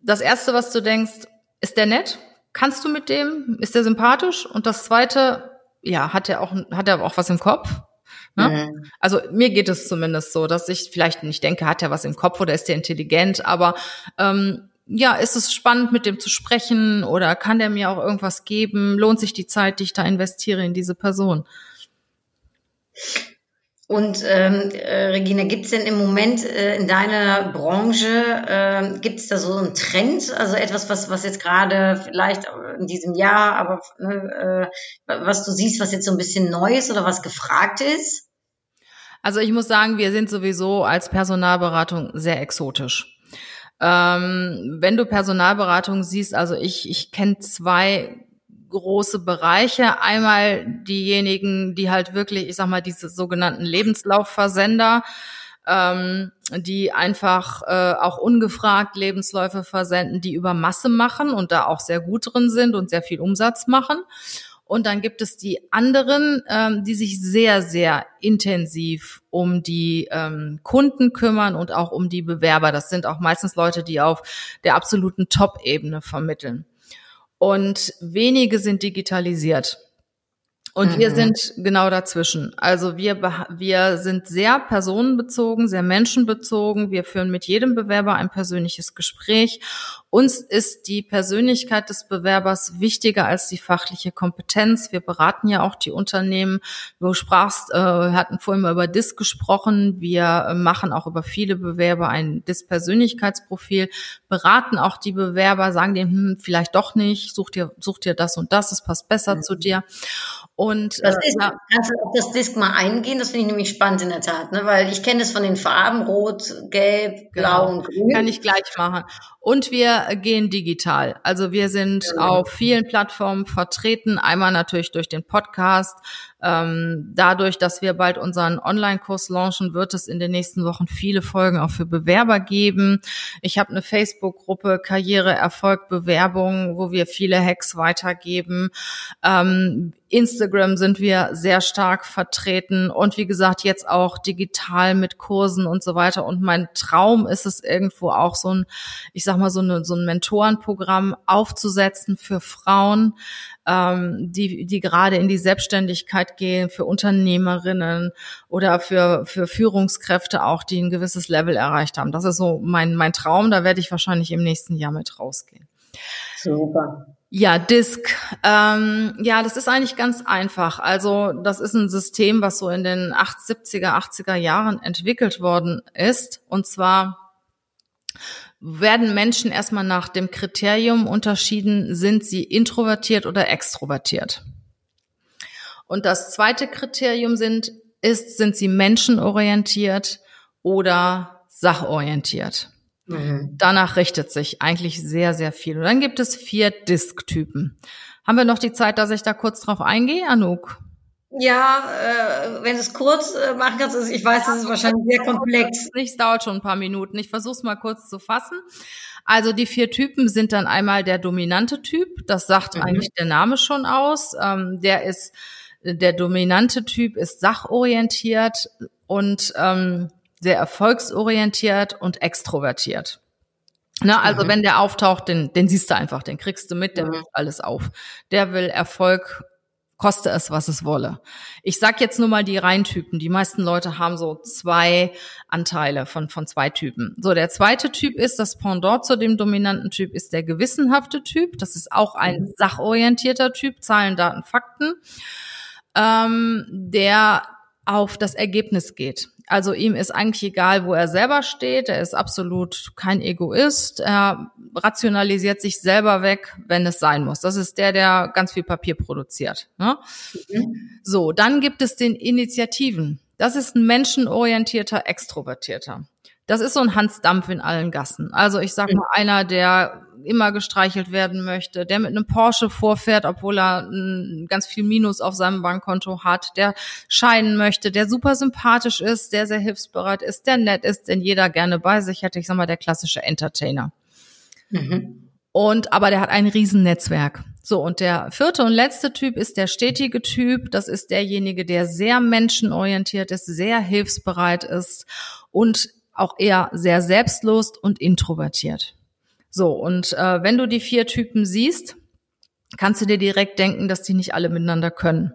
das Erste, was du denkst, ist der nett? Kannst du mit dem? Ist der sympathisch? Und das Zweite, ja, hat er auch, hat er auch was im Kopf? Ne? Mhm. Also mir geht es zumindest so, dass ich vielleicht nicht denke, hat er was im Kopf oder ist der intelligent, aber ähm, ja, ist es spannend, mit dem zu sprechen oder kann der mir auch irgendwas geben? Lohnt sich die Zeit, die ich da investiere in diese Person? Und ähm, äh, Regina, gibt's denn im Moment äh, in deiner Branche, äh, gibt's da so einen Trend, also etwas, was, was jetzt gerade vielleicht in diesem Jahr, aber ne, äh, was du siehst, was jetzt so ein bisschen neu ist oder was gefragt ist? Also ich muss sagen, wir sind sowieso als Personalberatung sehr exotisch. Ähm, wenn du Personalberatung siehst, also ich, ich kenne zwei große Bereiche. Einmal diejenigen, die halt wirklich, ich sag mal, diese sogenannten Lebenslaufversender, ähm, die einfach äh, auch ungefragt Lebensläufe versenden, die über Masse machen und da auch sehr gut drin sind und sehr viel Umsatz machen. Und dann gibt es die anderen, ähm, die sich sehr, sehr intensiv um die ähm, Kunden kümmern und auch um die Bewerber. Das sind auch meistens Leute, die auf der absoluten Top-Ebene vermitteln. Und wenige sind digitalisiert. Und wir Mhm. sind genau dazwischen. Also wir, wir sind sehr personenbezogen, sehr menschenbezogen. Wir führen mit jedem Bewerber ein persönliches Gespräch. Uns ist die Persönlichkeit des Bewerbers wichtiger als die fachliche Kompetenz. Wir beraten ja auch die Unternehmen. Du sprachst, äh, wir hatten vorhin mal über DIS gesprochen. Wir äh, machen auch über viele Bewerber ein DIS-Persönlichkeitsprofil, beraten auch die Bewerber, sagen denen, hm, vielleicht doch nicht, such dir, such dir das und das, es passt besser zu dir. Und äh, ist, ja, kannst du auf das Disk mal eingehen? Das finde ich nämlich spannend in der Tat, ne? weil ich kenne es von den Farben Rot, Gelb, Blau Genau. und Grün. Kann ich gleich machen. Und wir gehen digital. Also wir sind auf vielen Plattformen vertreten. Einmal natürlich durch den Podcast. Ähm, dadurch, dass wir bald unseren Online-Kurs launchen, wird es in den nächsten Wochen viele Folgen auch für Bewerber geben. Ich habe eine Facebook-Gruppe Karriere, Erfolg, Bewerbung, wo wir viele Hacks weitergeben. Ähm, Instagram sind wir sehr stark vertreten und wie gesagt jetzt auch digital mit Kursen und so weiter. Und mein Traum ist es irgendwo auch so ein, ich sag mal so, eine, so ein Mentorenprogramm aufzusetzen für Frauen, ähm, die, die gerade in die Selbstständigkeit gehen, für Unternehmerinnen oder für, für Führungskräfte auch, die ein gewisses Level erreicht haben. Das ist so mein, mein Traum. Da werde ich wahrscheinlich im nächsten Jahr mit rausgehen. Super. Ja, Disk. Ähm, ja, das ist eigentlich ganz einfach. Also das ist ein System, was so in den 70er, 80er Jahren entwickelt worden ist. Und zwar werden Menschen erstmal nach dem Kriterium unterschieden, sind sie introvertiert oder extrovertiert. Und das zweite Kriterium sind, ist, sind sie menschenorientiert oder sachorientiert. Mhm. Danach richtet sich eigentlich sehr, sehr viel. Und dann gibt es vier Disk-Typen. Haben wir noch die Zeit, dass ich da kurz drauf eingehe, Anouk? Ja, äh, wenn du es kurz äh, machen kannst, also ich weiß, das ist wahrscheinlich sehr komplex. Es dauert schon ein paar Minuten. Ich versuche es mal kurz zu fassen. Also die vier Typen sind dann einmal der dominante Typ. Das sagt Mhm. eigentlich der Name schon aus. Ähm, der ist der dominante Typ ist sachorientiert und ähm, sehr erfolgsorientiert und extrovertiert. Na, also Mhm. wenn der auftaucht, den, den siehst du einfach, den kriegst du mit, der Mhm. macht alles auf. Der will Erfolg, koste es, was es wolle. Ich sag jetzt nur mal die Reihentypen. Die meisten Leute haben so zwei Anteile von, von zwei Typen. So, der zweite Typ ist, das Pendant zu dem dominanten Typ ist der gewissenhafte Typ. Das ist auch ein sachorientierter Typ, Zahlen, Daten, Fakten, ähm, der auf das Ergebnis geht. Also ihm ist eigentlich egal, wo er selber steht. Er ist absolut kein Egoist. Er rationalisiert sich selber weg, wenn es sein muss. Das ist der, der ganz viel Papier produziert. Ne? So, dann gibt es den Initiativen. Das ist ein menschenorientierter, extrovertierter. Das ist so ein Hans Dampf in allen Gassen. Also ich sag mal, einer, der immer gestreichelt werden möchte, der mit einem Porsche vorfährt, obwohl er mm, ganz viel Minus auf seinem Bankkonto hat, der scheinen möchte, der super sympathisch ist, der sehr hilfsbereit ist, der nett ist, den jeder gerne bei sich hätte. Ich sag mal, der klassische Entertainer. Mhm. Und aber der hat ein Riesennetzwerk. So, und der vierte und letzte Typ ist der stetige Typ. Das ist derjenige, der sehr menschenorientiert ist, sehr hilfsbereit ist und auch eher sehr selbstlos und introvertiert. So, und äh, wenn du die vier Typen siehst, kannst du dir direkt denken, dass die nicht alle miteinander können.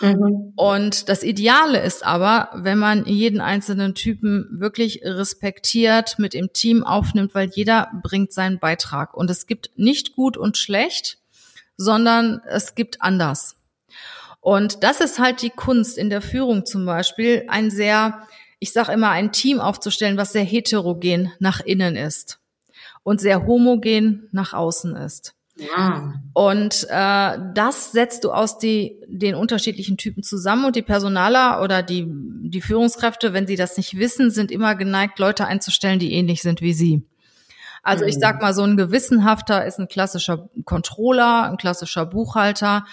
Mhm. Und das Ideale ist aber, wenn man jeden einzelnen Typen wirklich respektiert, mit im Team aufnimmt, weil jeder bringt seinen Beitrag. Und es gibt nicht gut und schlecht, sondern es gibt anders. Und das ist halt die Kunst in der Führung zum Beispiel, ein sehr, ich sage immer, ein Team aufzustellen, was sehr heterogen nach innen ist und sehr homogen nach außen ist. Ja. Und äh, das setzt du aus die, den unterschiedlichen Typen zusammen und die Personaler oder die, die Führungskräfte, wenn sie das nicht wissen, sind immer geneigt, Leute einzustellen, die ähnlich sind wie sie. Also ich sag mal, so ein gewissenhafter ist ein klassischer Controller, ein klassischer Buchhalter,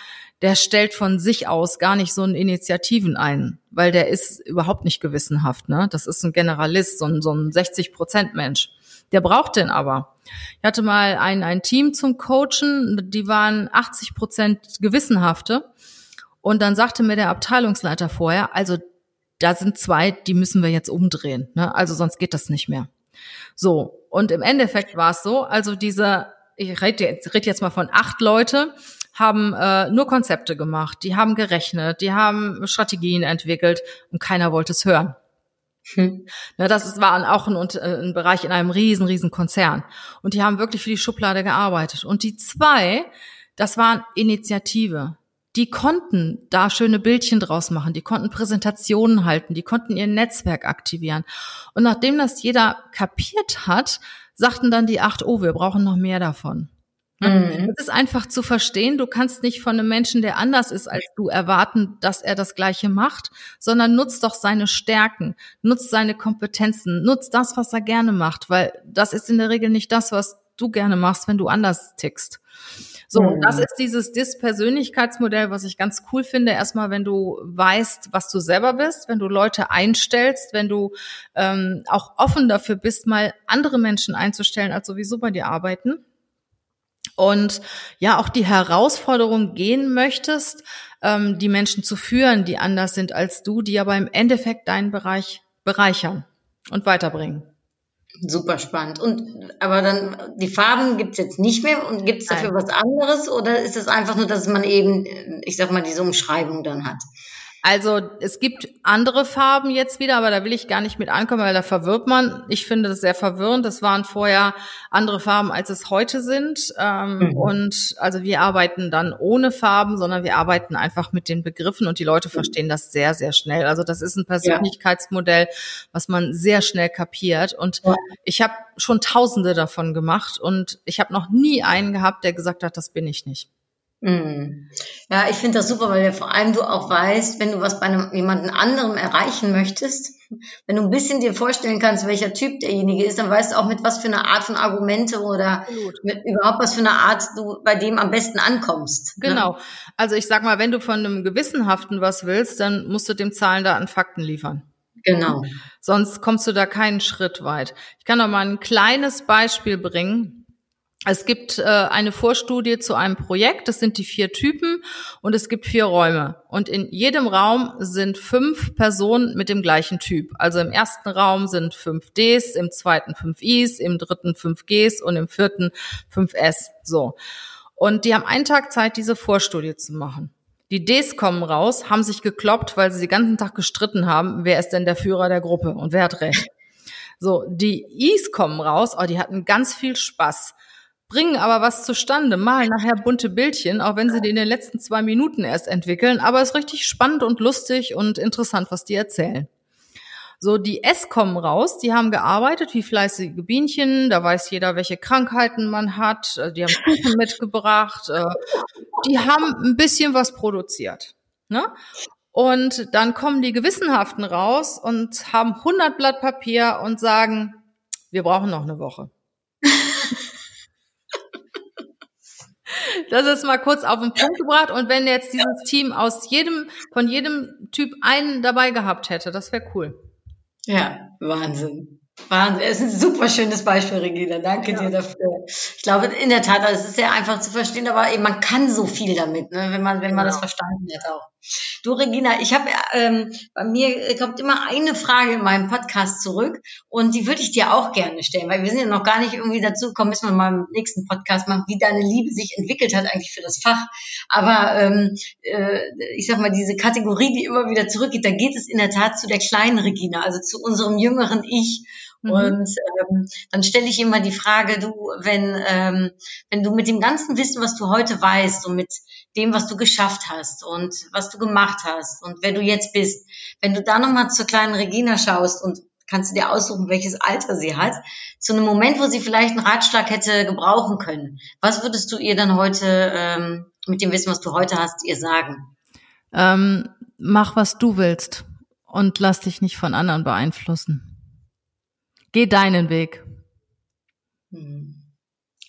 der stellt von sich aus gar nicht so einen Initiativen ein, weil der ist überhaupt nicht gewissenhaft. Ne? Das ist ein Generalist, so ein, so ein 60-Prozent-Mensch. Der braucht den aber. Ich hatte mal ein, ein Team zum Coachen, die waren 80 Prozent Gewissenhafte. Und dann sagte mir der Abteilungsleiter vorher, also da sind zwei, die müssen wir jetzt umdrehen. Ne? Also sonst geht das nicht mehr. So, und im Endeffekt war es so, also diese, ich rede jetzt, red jetzt mal von acht Leute, haben äh, nur Konzepte gemacht, die haben gerechnet, die haben Strategien entwickelt und keiner wollte es hören. Hm. Ne, das ist, war auch ein, äh, ein Bereich in einem riesen, riesen Konzern. Und die haben wirklich für die Schublade gearbeitet. Und die zwei, das waren Initiative. Die konnten da schöne Bildchen draus machen, die konnten Präsentationen halten, die konnten ihr Netzwerk aktivieren. Und nachdem das jeder kapiert hat, sagten dann die acht, oh, wir brauchen noch mehr davon. Mhm. Es ist einfach zu verstehen, du kannst nicht von einem Menschen, der anders ist als du, erwarten, dass er das Gleiche macht, sondern nutzt doch seine Stärken, nutzt seine Kompetenzen, nutzt das, was er gerne macht, weil das ist in der Regel nicht das, was du gerne machst, wenn du anders tickst. So, und das ist dieses Dis-Persönlichkeitsmodell, was ich ganz cool finde. Erstmal, wenn du weißt, was du selber bist, wenn du Leute einstellst, wenn du ähm, auch offen dafür bist, mal andere Menschen einzustellen, als sowieso bei dir arbeiten und ja auch die Herausforderung gehen möchtest, ähm, die Menschen zu führen, die anders sind als du, die aber im Endeffekt deinen Bereich bereichern und weiterbringen. Super spannend. Und aber dann die Farben gibt's jetzt nicht mehr und gibt's dafür Nein. was anderes oder ist es einfach nur, dass man eben, ich sag mal, diese Umschreibung dann hat? Also es gibt andere Farben jetzt wieder, aber da will ich gar nicht mit ankommen, weil da verwirrt man. Ich finde das sehr verwirrend. Das waren vorher andere Farben, als es heute sind. Ähm, Mhm. Und also wir arbeiten dann ohne Farben, sondern wir arbeiten einfach mit den Begriffen und die Leute verstehen das sehr, sehr schnell. Also das ist ein Persönlichkeitsmodell, was man sehr schnell kapiert. Und Ja. ich habe schon Tausende davon gemacht und ich habe noch nie einen gehabt, der gesagt hat, das bin ich nicht. Mhm. Ja, ich finde das super, weil vor allem du auch weißt, wenn du was bei einem jemanden anderem erreichen möchtest, wenn du ein bisschen dir vorstellen kannst, welcher Typ derjenige ist, dann weißt du auch mit was für einer Art von Argumente oder Absolut. mit überhaupt was für einer Art du bei dem am besten ankommst. ne? Genau. Also ich sag mal, wenn du von einem Gewissenhaften was willst, dann musst du dem Zahlen, Daten, Fakten liefern. Genau. Sonst kommst du da keinen Schritt weit. Ich kann noch mal ein kleines Beispiel bringen. Es gibt äh, eine Vorstudie zu einem Projekt. Das sind die vier Typen und es gibt vier Räume. Und in jedem Raum sind fünf Personen mit dem gleichen Typ. Also im ersten Raum sind fünf Ds, im zweiten fünf Is, im dritten fünf Gs und im vierten fünf S. So. Und die haben einen Tag Zeit, diese Vorstudie zu machen. Die Ds kommen raus, haben sich gekloppt, weil sie den ganzen Tag gestritten haben, wer ist denn der Führer der Gruppe und wer hat recht. So, die Is kommen raus, oh, die hatten ganz viel Spaß, bringen aber was zustande, malen nachher bunte Bildchen, auch wenn sie die in den letzten zwei Minuten erst entwickeln, aber es ist richtig spannend und lustig und interessant, was die erzählen. So, die S kommen raus, die haben gearbeitet wie fleißige Bienchen, da weiß jeder, welche Krankheiten man hat, äh, die haben Kuchen mitgebracht, äh, die haben ein bisschen was produziert. Ne? Und dann kommen die Gewissenhaften raus und haben 100 Blatt Papier und sagen, wir brauchen noch eine Woche. Das ist mal kurz auf den Punkt gebracht. Und wenn jetzt dieses Team aus jedem, von jedem Typ einen dabei gehabt hätte, das wäre cool. Ja, Wahnsinn. Wahnsinn. Es ist ein super schönes Beispiel, Regina. Danke Ja. dir dafür. Ich glaube, in der Tat, es ist sehr einfach zu verstehen, aber eben, man kann so viel damit, ne, wenn man, wenn man Genau. das verstanden hat auch. Du, Regina, ich habe, ähm, bei mir kommt immer eine Frage in meinem Podcast zurück und die würde ich dir auch gerne stellen, weil wir sind ja noch gar nicht irgendwie dazu gekommen, müssen wir mal im nächsten Podcast machen, wie deine Liebe sich entwickelt hat eigentlich für das Fach. Aber ähm, äh, ich sag mal, diese Kategorie, die immer wieder zurückgeht, da geht es in der Tat zu der kleinen Regina, also zu unserem jüngeren Ich. Mhm. Und ähm, dann stelle ich immer die Frage, du, wenn, ähm, wenn du mit dem ganzen Wissen, was du heute weißt und mit dem, was du geschafft hast und was du gemacht hast und wer du jetzt bist, wenn du da nochmal zur kleinen Regina schaust und kannst du dir aussuchen, welches Alter sie hat, zu einem Moment, wo sie vielleicht einen Ratschlag hätte gebrauchen können, was würdest du ihr dann heute ähm, mit dem Wissen, was du heute hast, ihr sagen? Ähm, mach, was du willst und lass dich nicht von anderen beeinflussen. Geh deinen Weg. Hm.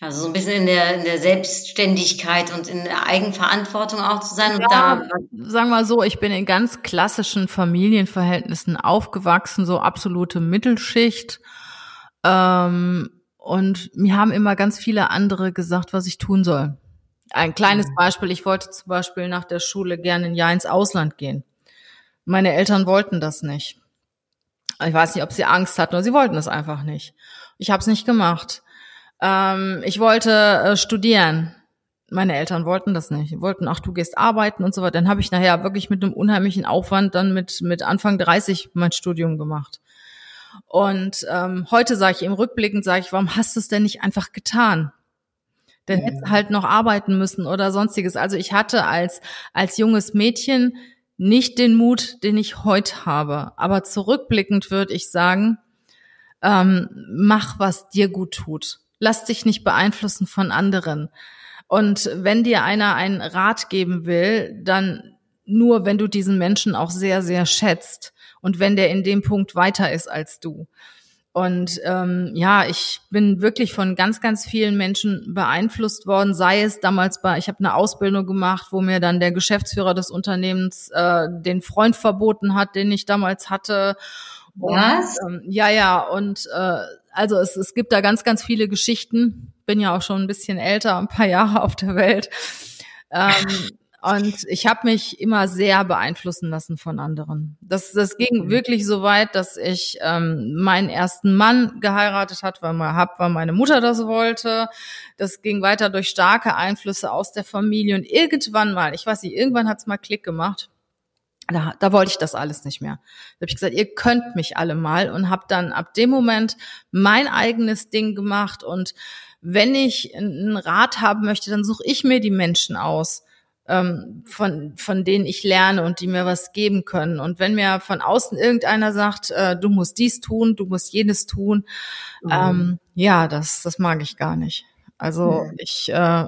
Also so ein bisschen in der, in der Selbstständigkeit und in der Eigenverantwortung auch zu sein und Ja, da sagen wir so, ich bin in ganz klassischen Familienverhältnissen aufgewachsen, so absolute Mittelschicht. Ähm, und mir haben immer ganz viele andere gesagt, was ich tun soll. Ein kleines Beispiel, ich wollte zum Beispiel nach der Schule gerne ein Jahr ins Ausland gehen. Meine Eltern wollten das nicht. Ich weiß nicht, ob sie Angst hatten oder sie wollten es einfach nicht. Ich habe es nicht gemacht. Ähm, ich wollte äh, studieren. Meine Eltern wollten das nicht. Die wollten, ach, du gehst arbeiten und so weiter. Dann habe ich nachher wirklich mit einem unheimlichen Aufwand dann mit, mit Anfang 30 mein Studium gemacht. Und ähm, heute sage ich im Rückblickend, sage ich, warum hast du es denn nicht einfach getan? Dann hättest du halt noch arbeiten müssen oder sonstiges. Also ich hatte als, als junges Mädchen nicht den Mut, den ich heute habe. Aber zurückblickend würde ich sagen, ähm, mach, was dir gut tut. Lass dich nicht beeinflussen von anderen. Und wenn dir einer einen Rat geben will, dann nur, wenn du diesen Menschen auch sehr, sehr schätzt und wenn der in dem Punkt weiter ist als du. Und ähm, ja, ich bin wirklich von ganz, ganz vielen Menschen beeinflusst worden, sei es damals bei, ich habe eine Ausbildung gemacht, wo mir dann der Geschäftsführer des Unternehmens äh, den Freund verboten hat, den ich damals hatte. Was? Und, ähm, ja, ja, und äh, also es, es gibt da ganz, ganz viele Geschichten. Bin ja auch schon ein bisschen älter, ein paar Jahre auf der Welt. Ähm, und ich habe mich immer sehr beeinflussen lassen von anderen. Das, das ging wirklich so weit, dass ich ähm, meinen ersten Mann geheiratet hat, weil, mal, hab, weil meine Mutter das wollte. Das ging weiter durch starke Einflüsse aus der Familie. Und irgendwann mal, ich weiß nicht, irgendwann hat's mal Klick gemacht. Da, da wollte ich das alles nicht mehr. Da habe ich gesagt, ihr könnt mich alle mal und habe dann ab dem Moment mein eigenes Ding gemacht. Und wenn ich einen Rat haben möchte, dann suche ich mir die Menschen aus ähm, von, von denen ich lerne und die mir was geben können. Und wenn mir von außen irgendeiner sagt, äh, du musst dies tun, du musst jenes tun, ähm, ja, das, das mag ich gar nicht. Also Mhm. ich, äh,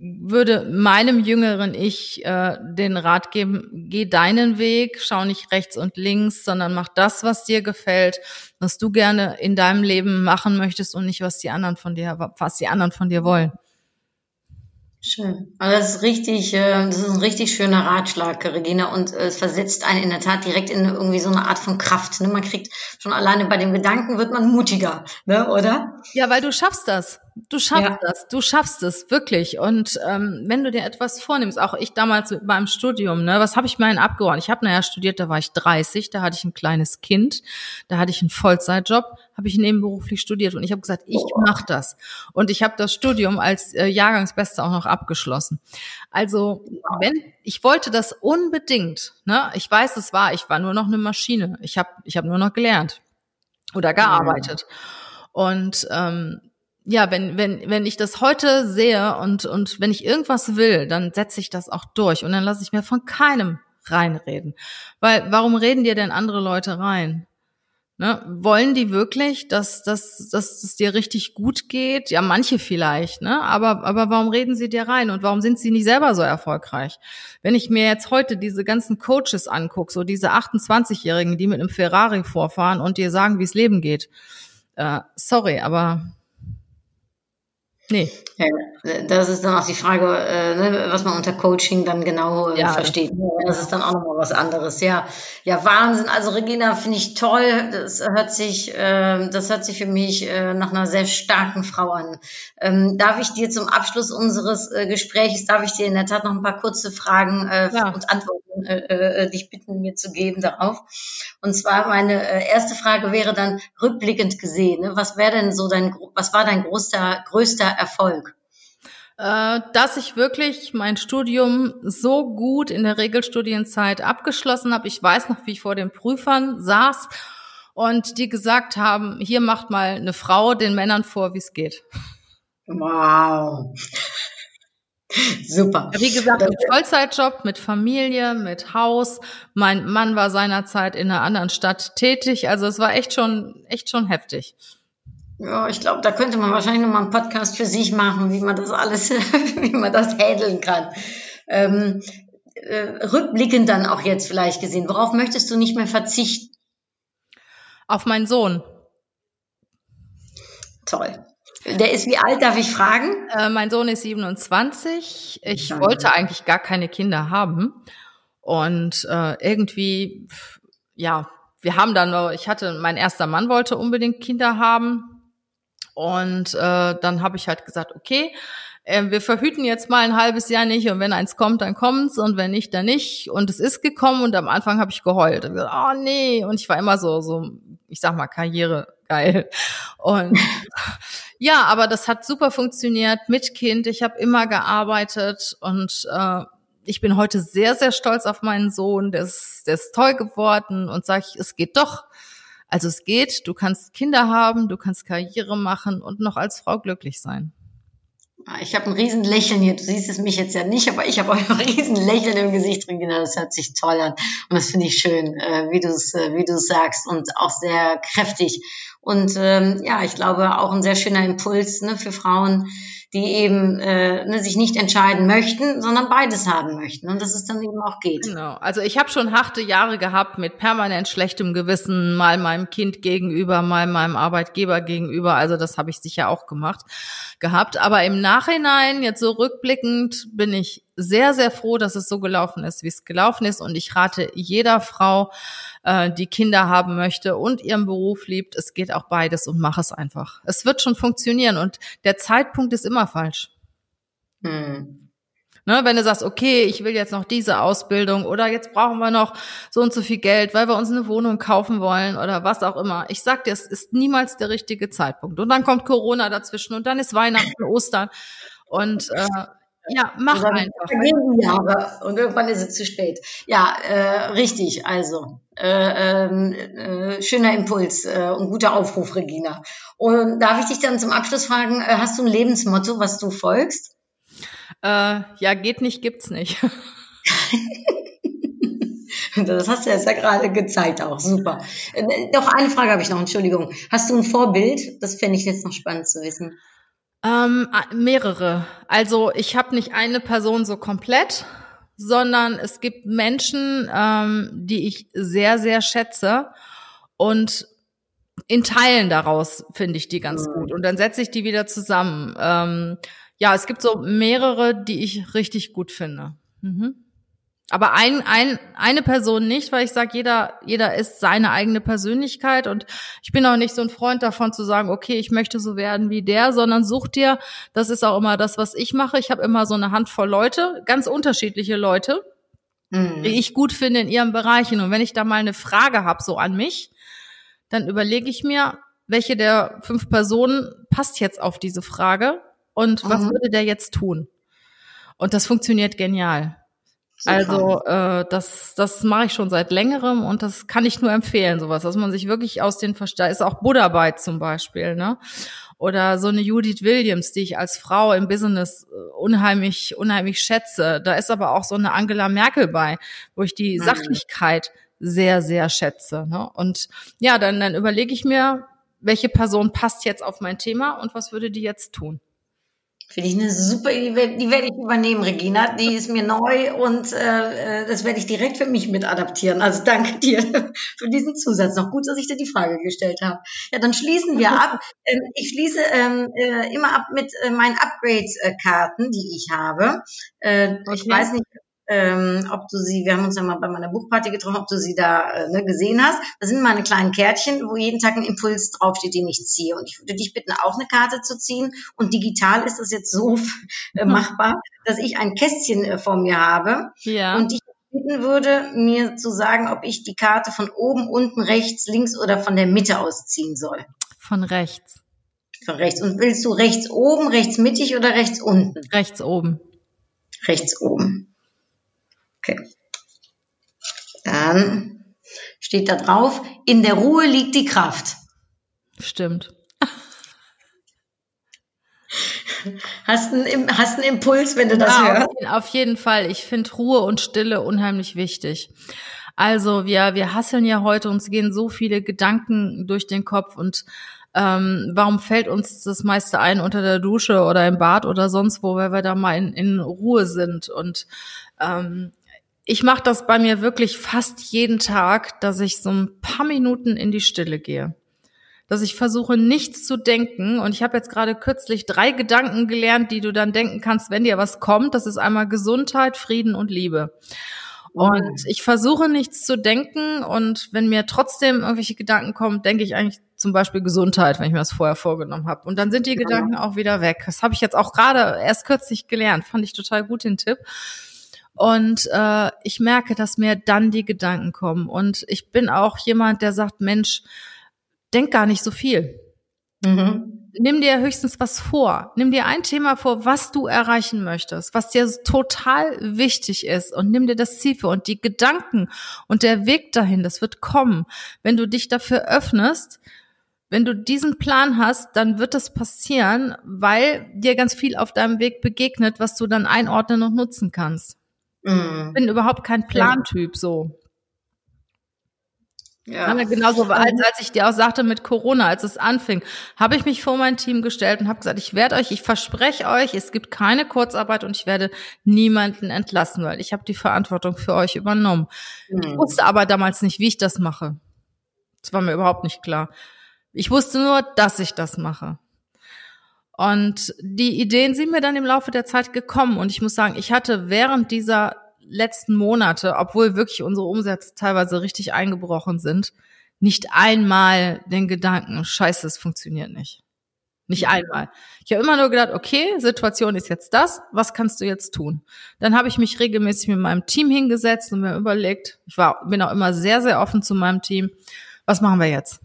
würde meinem jüngeren Ich äh, den Rat geben, geh deinen Weg, schau nicht rechts und links, sondern mach das, was dir gefällt, was du gerne in deinem Leben machen möchtest und nicht, was die anderen von dir, was die anderen von dir wollen. Schön. Also das ist richtig, äh, das ist ein richtig schöner Ratschlag, Regina, und äh, es versetzt einen in der Tat direkt in irgendwie so eine Art von Kraft. Ne? Man kriegt schon alleine bei dem Gedanken wird man mutiger, ne? oder? Ja, weil du schaffst das. Du schaffst Ja. das, du schaffst es wirklich. Und ähm, wenn du dir etwas vornimmst, auch ich damals mit meinem Studium, ne, was habe ich mir denn abgehauen? Ich habe nachher studiert, da war ich 30, da hatte ich ein kleines Kind, da hatte ich einen Vollzeitjob, habe ich nebenberuflich studiert und ich habe gesagt, ich mache das. Und ich habe das Studium als äh, Jahrgangsbeste auch noch abgeschlossen. Also wenn ich wollte das unbedingt, ne, ich weiß, es war, ich war nur noch eine Maschine. Ich habe ich habe nur noch gelernt oder gearbeitet. Und ähm, ja, wenn, wenn, wenn ich das heute sehe und, und wenn ich irgendwas will, dann setze ich das auch durch und dann lasse ich mir von keinem reinreden. Weil warum reden dir denn andere Leute rein? Ne? Wollen die wirklich, dass, dass, dass es dir richtig gut geht? Ja, manche vielleicht, ne? Aber, aber warum reden sie dir rein und warum sind sie nicht selber so erfolgreich? Wenn ich mir jetzt heute diese ganzen Coaches angucke, so diese 28-Jährigen, die mit einem Ferrari vorfahren und dir sagen, wie es Leben geht. Äh, sorry, aber nee. Ja, das ist dann auch die Frage, äh, ne, was man unter Coaching dann genau äh, Ja, versteht. Das ist dann auch nochmal was anderes. Ja, ja, Wahnsinn. Also Regina finde ich toll. Das hört sich, äh, das hört sich für mich äh, nach einer sehr starken Frau an. Ähm, darf ich dir zum Abschluss unseres Gesprächs, darf ich dir in der Tat noch ein paar kurze Fragen und Antworten äh, äh, dich bitten, mir zu geben darauf. Und zwar meine äh, erste Frage wäre dann rückblickend gesehen. Ne? Was wäre denn so dein, was war dein größter, größter Erfolg? Äh, dass ich wirklich mein Studium so gut in der Regelstudienzeit abgeschlossen habe. Ich weiß noch, wie ich vor den Prüfern saß und die gesagt haben, hier macht mal eine Frau den Männern vor, wie es geht. Wow. Super. Wie gesagt, ein Vollzeitjob mit Familie, mit Haus. Mein Mann war seinerzeit in einer anderen Stadt tätig. Also es war echt schon, echt schon heftig. Ja, ich glaube, da könnte man wahrscheinlich noch mal einen Podcast für sich machen, wie man das alles, wie man das handeln kann. Ähm, äh, rückblickend dann auch jetzt vielleicht gesehen, worauf möchtest du nicht mehr verzichten? Auf meinen Sohn. Toll. Der ist wie alt, darf ich fragen? Äh, mein Sohn ist 27. Ich Schade. wollte eigentlich gar keine Kinder haben. Und äh, irgendwie, pf, ja, wir haben dann, ich hatte, mein erster Mann wollte unbedingt Kinder haben. Und äh, dann habe ich halt gesagt, okay, äh, wir verhüten jetzt mal ein halbes Jahr nicht und wenn eins kommt, dann kommt's und wenn nicht, dann nicht. Und es ist gekommen und am Anfang habe ich geheult. Und gesagt, oh nee. Und ich war immer so, so, ich sag mal, Karriere geil. Und ja, aber das hat super funktioniert mit Kind. Ich habe immer gearbeitet und äh, ich bin heute sehr, sehr stolz auf meinen Sohn. Der ist, der ist toll geworden und sage ich, es geht doch. Also es geht, du kannst Kinder haben, du kannst Karriere machen und noch als Frau glücklich sein. Ah, Ich habe ein riesen Lächeln hier. Du siehst es mich jetzt ja nicht, aber ich habe auch ein riesen Lächeln im Gesicht drin. Genau, das hört sich toll an. Und das finde ich schön, äh, wie du es äh, wie du sagst und auch sehr kräftig. Und ähm, ja, ich glaube auch ein sehr schöner Impuls ne, für Frauen, die eben äh, ne, sich nicht entscheiden möchten, sondern beides haben möchten. Und dass es dann eben auch geht. Genau. Also ich habe schon harte Jahre gehabt mit permanent schlechtem Gewissen, mal meinem Kind gegenüber, mal meinem Arbeitgeber gegenüber. Also das habe ich sicher auch gemacht gehabt. Aber im Nachhinein, jetzt so rückblickend, bin ich sehr, sehr froh, dass es so gelaufen ist, wie es gelaufen ist. Und ich rate jeder Frau, äh, die Kinder haben möchte und ihren Beruf liebt, es geht auch beides und mach es einfach. Es wird schon funktionieren und der Zeitpunkt ist immer falsch. Hm. Ne, wenn du sagst, okay, ich will jetzt noch diese Ausbildung oder jetzt brauchen wir noch so und so viel Geld, weil wir uns eine Wohnung kaufen wollen oder was auch immer. Ich sag dir, es ist niemals der richtige Zeitpunkt. Und dann kommt Corona dazwischen und dann ist Weihnachten, Ostern. Und äh, ja, mach dann einfach. vergehen Jahre und irgendwann ist es zu spät. Ja, äh, richtig. Also äh, ähm, äh, schöner Impuls äh, und guter Aufruf, Regina. Und darf ich dich dann zum Abschluss fragen: äh, Hast du ein Lebensmotto, was du folgst? Äh, ja, geht nicht, gibt's nicht. Das hast du jetzt ja gerade gezeigt auch. Super. Äh, Noch eine Frage habe ich noch, Entschuldigung. Hast du ein Vorbild? Das fände ich jetzt noch spannend zu wissen. Ähm, mehrere. Also ich habe nicht eine Person so komplett, sondern es gibt Menschen, ähm, die ich sehr, sehr schätze und in Teilen daraus finde ich die ganz gut und dann setze ich die wieder zusammen. Ähm, ja, es gibt so mehrere, die ich richtig gut finde. Mhm. Aber ein, ein, eine Person nicht, weil ich sage, jeder, jeder ist seine eigene Persönlichkeit und ich bin auch nicht so ein Freund davon zu sagen, okay, ich möchte so werden wie der, sondern such dir, das ist auch immer das, was ich mache. Ich habe immer so eine Handvoll Leute, ganz unterschiedliche Leute, Mhm. die ich gut finde in ihren Bereichen. Und wenn ich da mal eine Frage habe, so an mich, dann überlege ich mir, welche der fünf Personen passt jetzt auf diese Frage und was Mhm. würde der jetzt tun? Und das funktioniert genial. Super. Also äh, das, das mache ich schon seit längerem und das kann ich nur empfehlen, sowas, dass man sich wirklich aus den Versta ist auch Buddha zum Beispiel, ne? Oder so eine Judith Williams, die ich als Frau im Business äh, unheimlich, unheimlich schätze. Da ist aber auch so eine Angela Merkel bei, wo ich die Mhm. Sachlichkeit sehr, sehr schätze. Ne? Und ja, dann, dann überlege ich mir, welche Person passt jetzt auf mein Thema und was würde die jetzt tun? Finde ich eine super Idee, die werde ich übernehmen, Regina. Die ist mir neu und äh, äh, das werde ich direkt für mich mit adaptieren. Also danke dir für diesen Zusatz. Noch gut, dass ich dir die Frage gestellt habe. Ja, dann schließen wir ab. Ähm, ich schließe ähm, äh, immer ab mit äh, meinen Upgrade-Karten, die ich habe. Äh, Ich Okay. weiß nicht, ähm, ob du sie, wir haben uns ja mal bei meiner Buchparty getroffen, ob du sie da äh, ne, gesehen hast. Das sind meine kleinen Kärtchen, wo jeden Tag ein Impuls draufsteht, den ich ziehe. Und ich würde dich bitten, auch eine Karte zu ziehen. Und digital ist das jetzt so äh, machbar, dass ich ein Kästchen äh, vor mir habe Ja. und dich bitten würde, mir zu sagen, ob ich die Karte von oben, unten, rechts, links oder von der Mitte aus ziehen soll. Von rechts. Von rechts. Und willst du rechts oben, rechts mittig oder rechts unten? Rechts oben. Rechts oben. Okay. Dann steht da drauf, in der Ruhe liegt die Kraft. Stimmt. Hast einen, hast einen Impuls, wenn du das Ja, hörst? auf, jeden- Fall. Ich finde Ruhe und Stille unheimlich wichtig. Also wir, wir hasseln ja heute, uns gehen so viele Gedanken durch den Kopf und ähm, warum fällt uns das meiste ein unter der Dusche oder im Bad oder sonst wo, weil wir da mal in, in Ruhe sind. Und ähm, ich mache das bei mir wirklich fast jeden Tag, dass ich so ein paar Minuten in die Stille gehe dass ich versuche, nichts zu denken. Und ich habe jetzt gerade kürzlich drei Gedanken gelernt, die du dann denken kannst, wenn dir was kommt. Das ist einmal Gesundheit, Frieden und Liebe. Und ich versuche nichts zu denken und wenn mir trotzdem irgendwelche Gedanken kommen, denke ich eigentlich zum Beispiel Gesundheit, wenn ich mir das vorher vorgenommen habe. Und dann sind die Gedanken auch wieder weg. Das habe ich jetzt auch gerade erst kürzlich gelernt. Fand ich total gut den Tipp. Und äh, ich merke, dass mir dann die Gedanken kommen. Und ich bin auch jemand, der sagt, Mensch, denk gar nicht so viel. Mhm. Nimm dir höchstens was vor. Nimm dir ein Thema vor, was du erreichen möchtest, was dir total wichtig ist und nimm dir das Ziel für. Und die Gedanken und der Weg dahin, das wird kommen. Wenn du dich dafür öffnest, wenn du diesen Plan hast, dann wird das passieren, weil dir ganz viel auf deinem Weg begegnet, was du dann einordnen und nutzen kannst. Ich bin überhaupt kein Plantyp so. Ja. Ja, genauso als, als ich dir auch sagte mit Corona, als es anfing, habe ich mich vor mein Team gestellt und habe gesagt, ich werde euch, ich verspreche euch, es gibt keine Kurzarbeit und ich werde niemanden entlassen, weil ich habe die Verantwortung für euch übernommen. Ich Mhm. wusste aber damals nicht, wie ich das mache. Das war mir überhaupt nicht klar. Ich wusste nur, dass ich das mache. Und die Ideen sind mir dann im Laufe der Zeit gekommen. Und ich muss sagen, ich hatte während dieser letzten Monate, obwohl wirklich unsere Umsätze teilweise richtig eingebrochen sind, nicht einmal den Gedanken, scheiße, es funktioniert nicht. Nicht einmal. Ich habe immer nur gedacht, okay, Situation ist jetzt das, was kannst du jetzt tun? Dann habe ich mich regelmäßig mit meinem Team hingesetzt und mir überlegt, ich war, bin auch immer sehr, sehr offen zu meinem Team, was machen wir jetzt?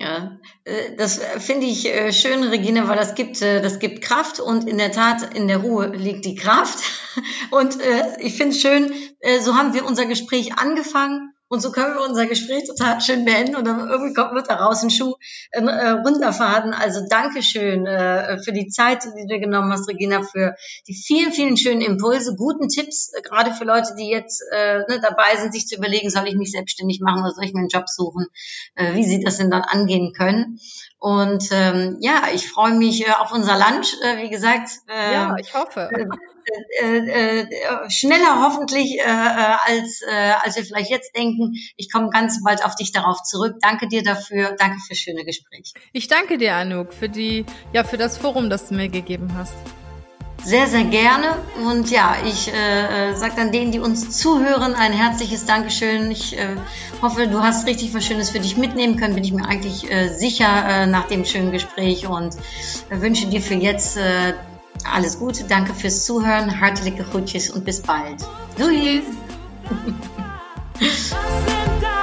Ja, äh, das äh, finde ich äh, schön, Regine, weil das gibt, das gibt Kraft und in der Tat in der Ruhe liegt die Kraft. Und ich finde es schön, so haben wir unser Gespräch angefangen und so können wir unser Gespräch total schön beenden und dann irgendwie kommt wird daraus ein Schuh ein äh, runterfaden. Also Dankeschön äh, für die Zeit, die du genommen hast, Regina, für die vielen, vielen schönen Impulse, guten Tipps, äh, gerade für Leute, die jetzt äh, ne, dabei sind, sich zu überlegen, soll ich mich selbstständig machen oder soll ich mir einen Job suchen, äh, wie sie das denn dann angehen können. Und ähm, ja, ich freue mich äh, auf unser Lunch. Äh, wie gesagt, äh, Ja, ich hoffe. äh, äh, äh, schneller hoffentlich, äh, äh, als, äh, als wir vielleicht jetzt denken. Ich komme ganz bald auf dich darauf zurück. Danke dir dafür. Danke fürs schöne Gespräch. Ich danke dir, Anouk, für die, ja, für das Forum, das du mir gegeben hast. Sehr, sehr gerne. Und ja, ich äh, sage dann denen, die uns zuhören, ein herzliches Dankeschön. Ich äh, hoffe, du hast richtig was Schönes für dich mitnehmen können. Bin ich mir eigentlich äh, sicher äh, nach dem schönen Gespräch und äh, wünsche dir für jetzt äh, alles Gute. Danke fürs Zuhören. Hartelijke groetjes und bis bald. Was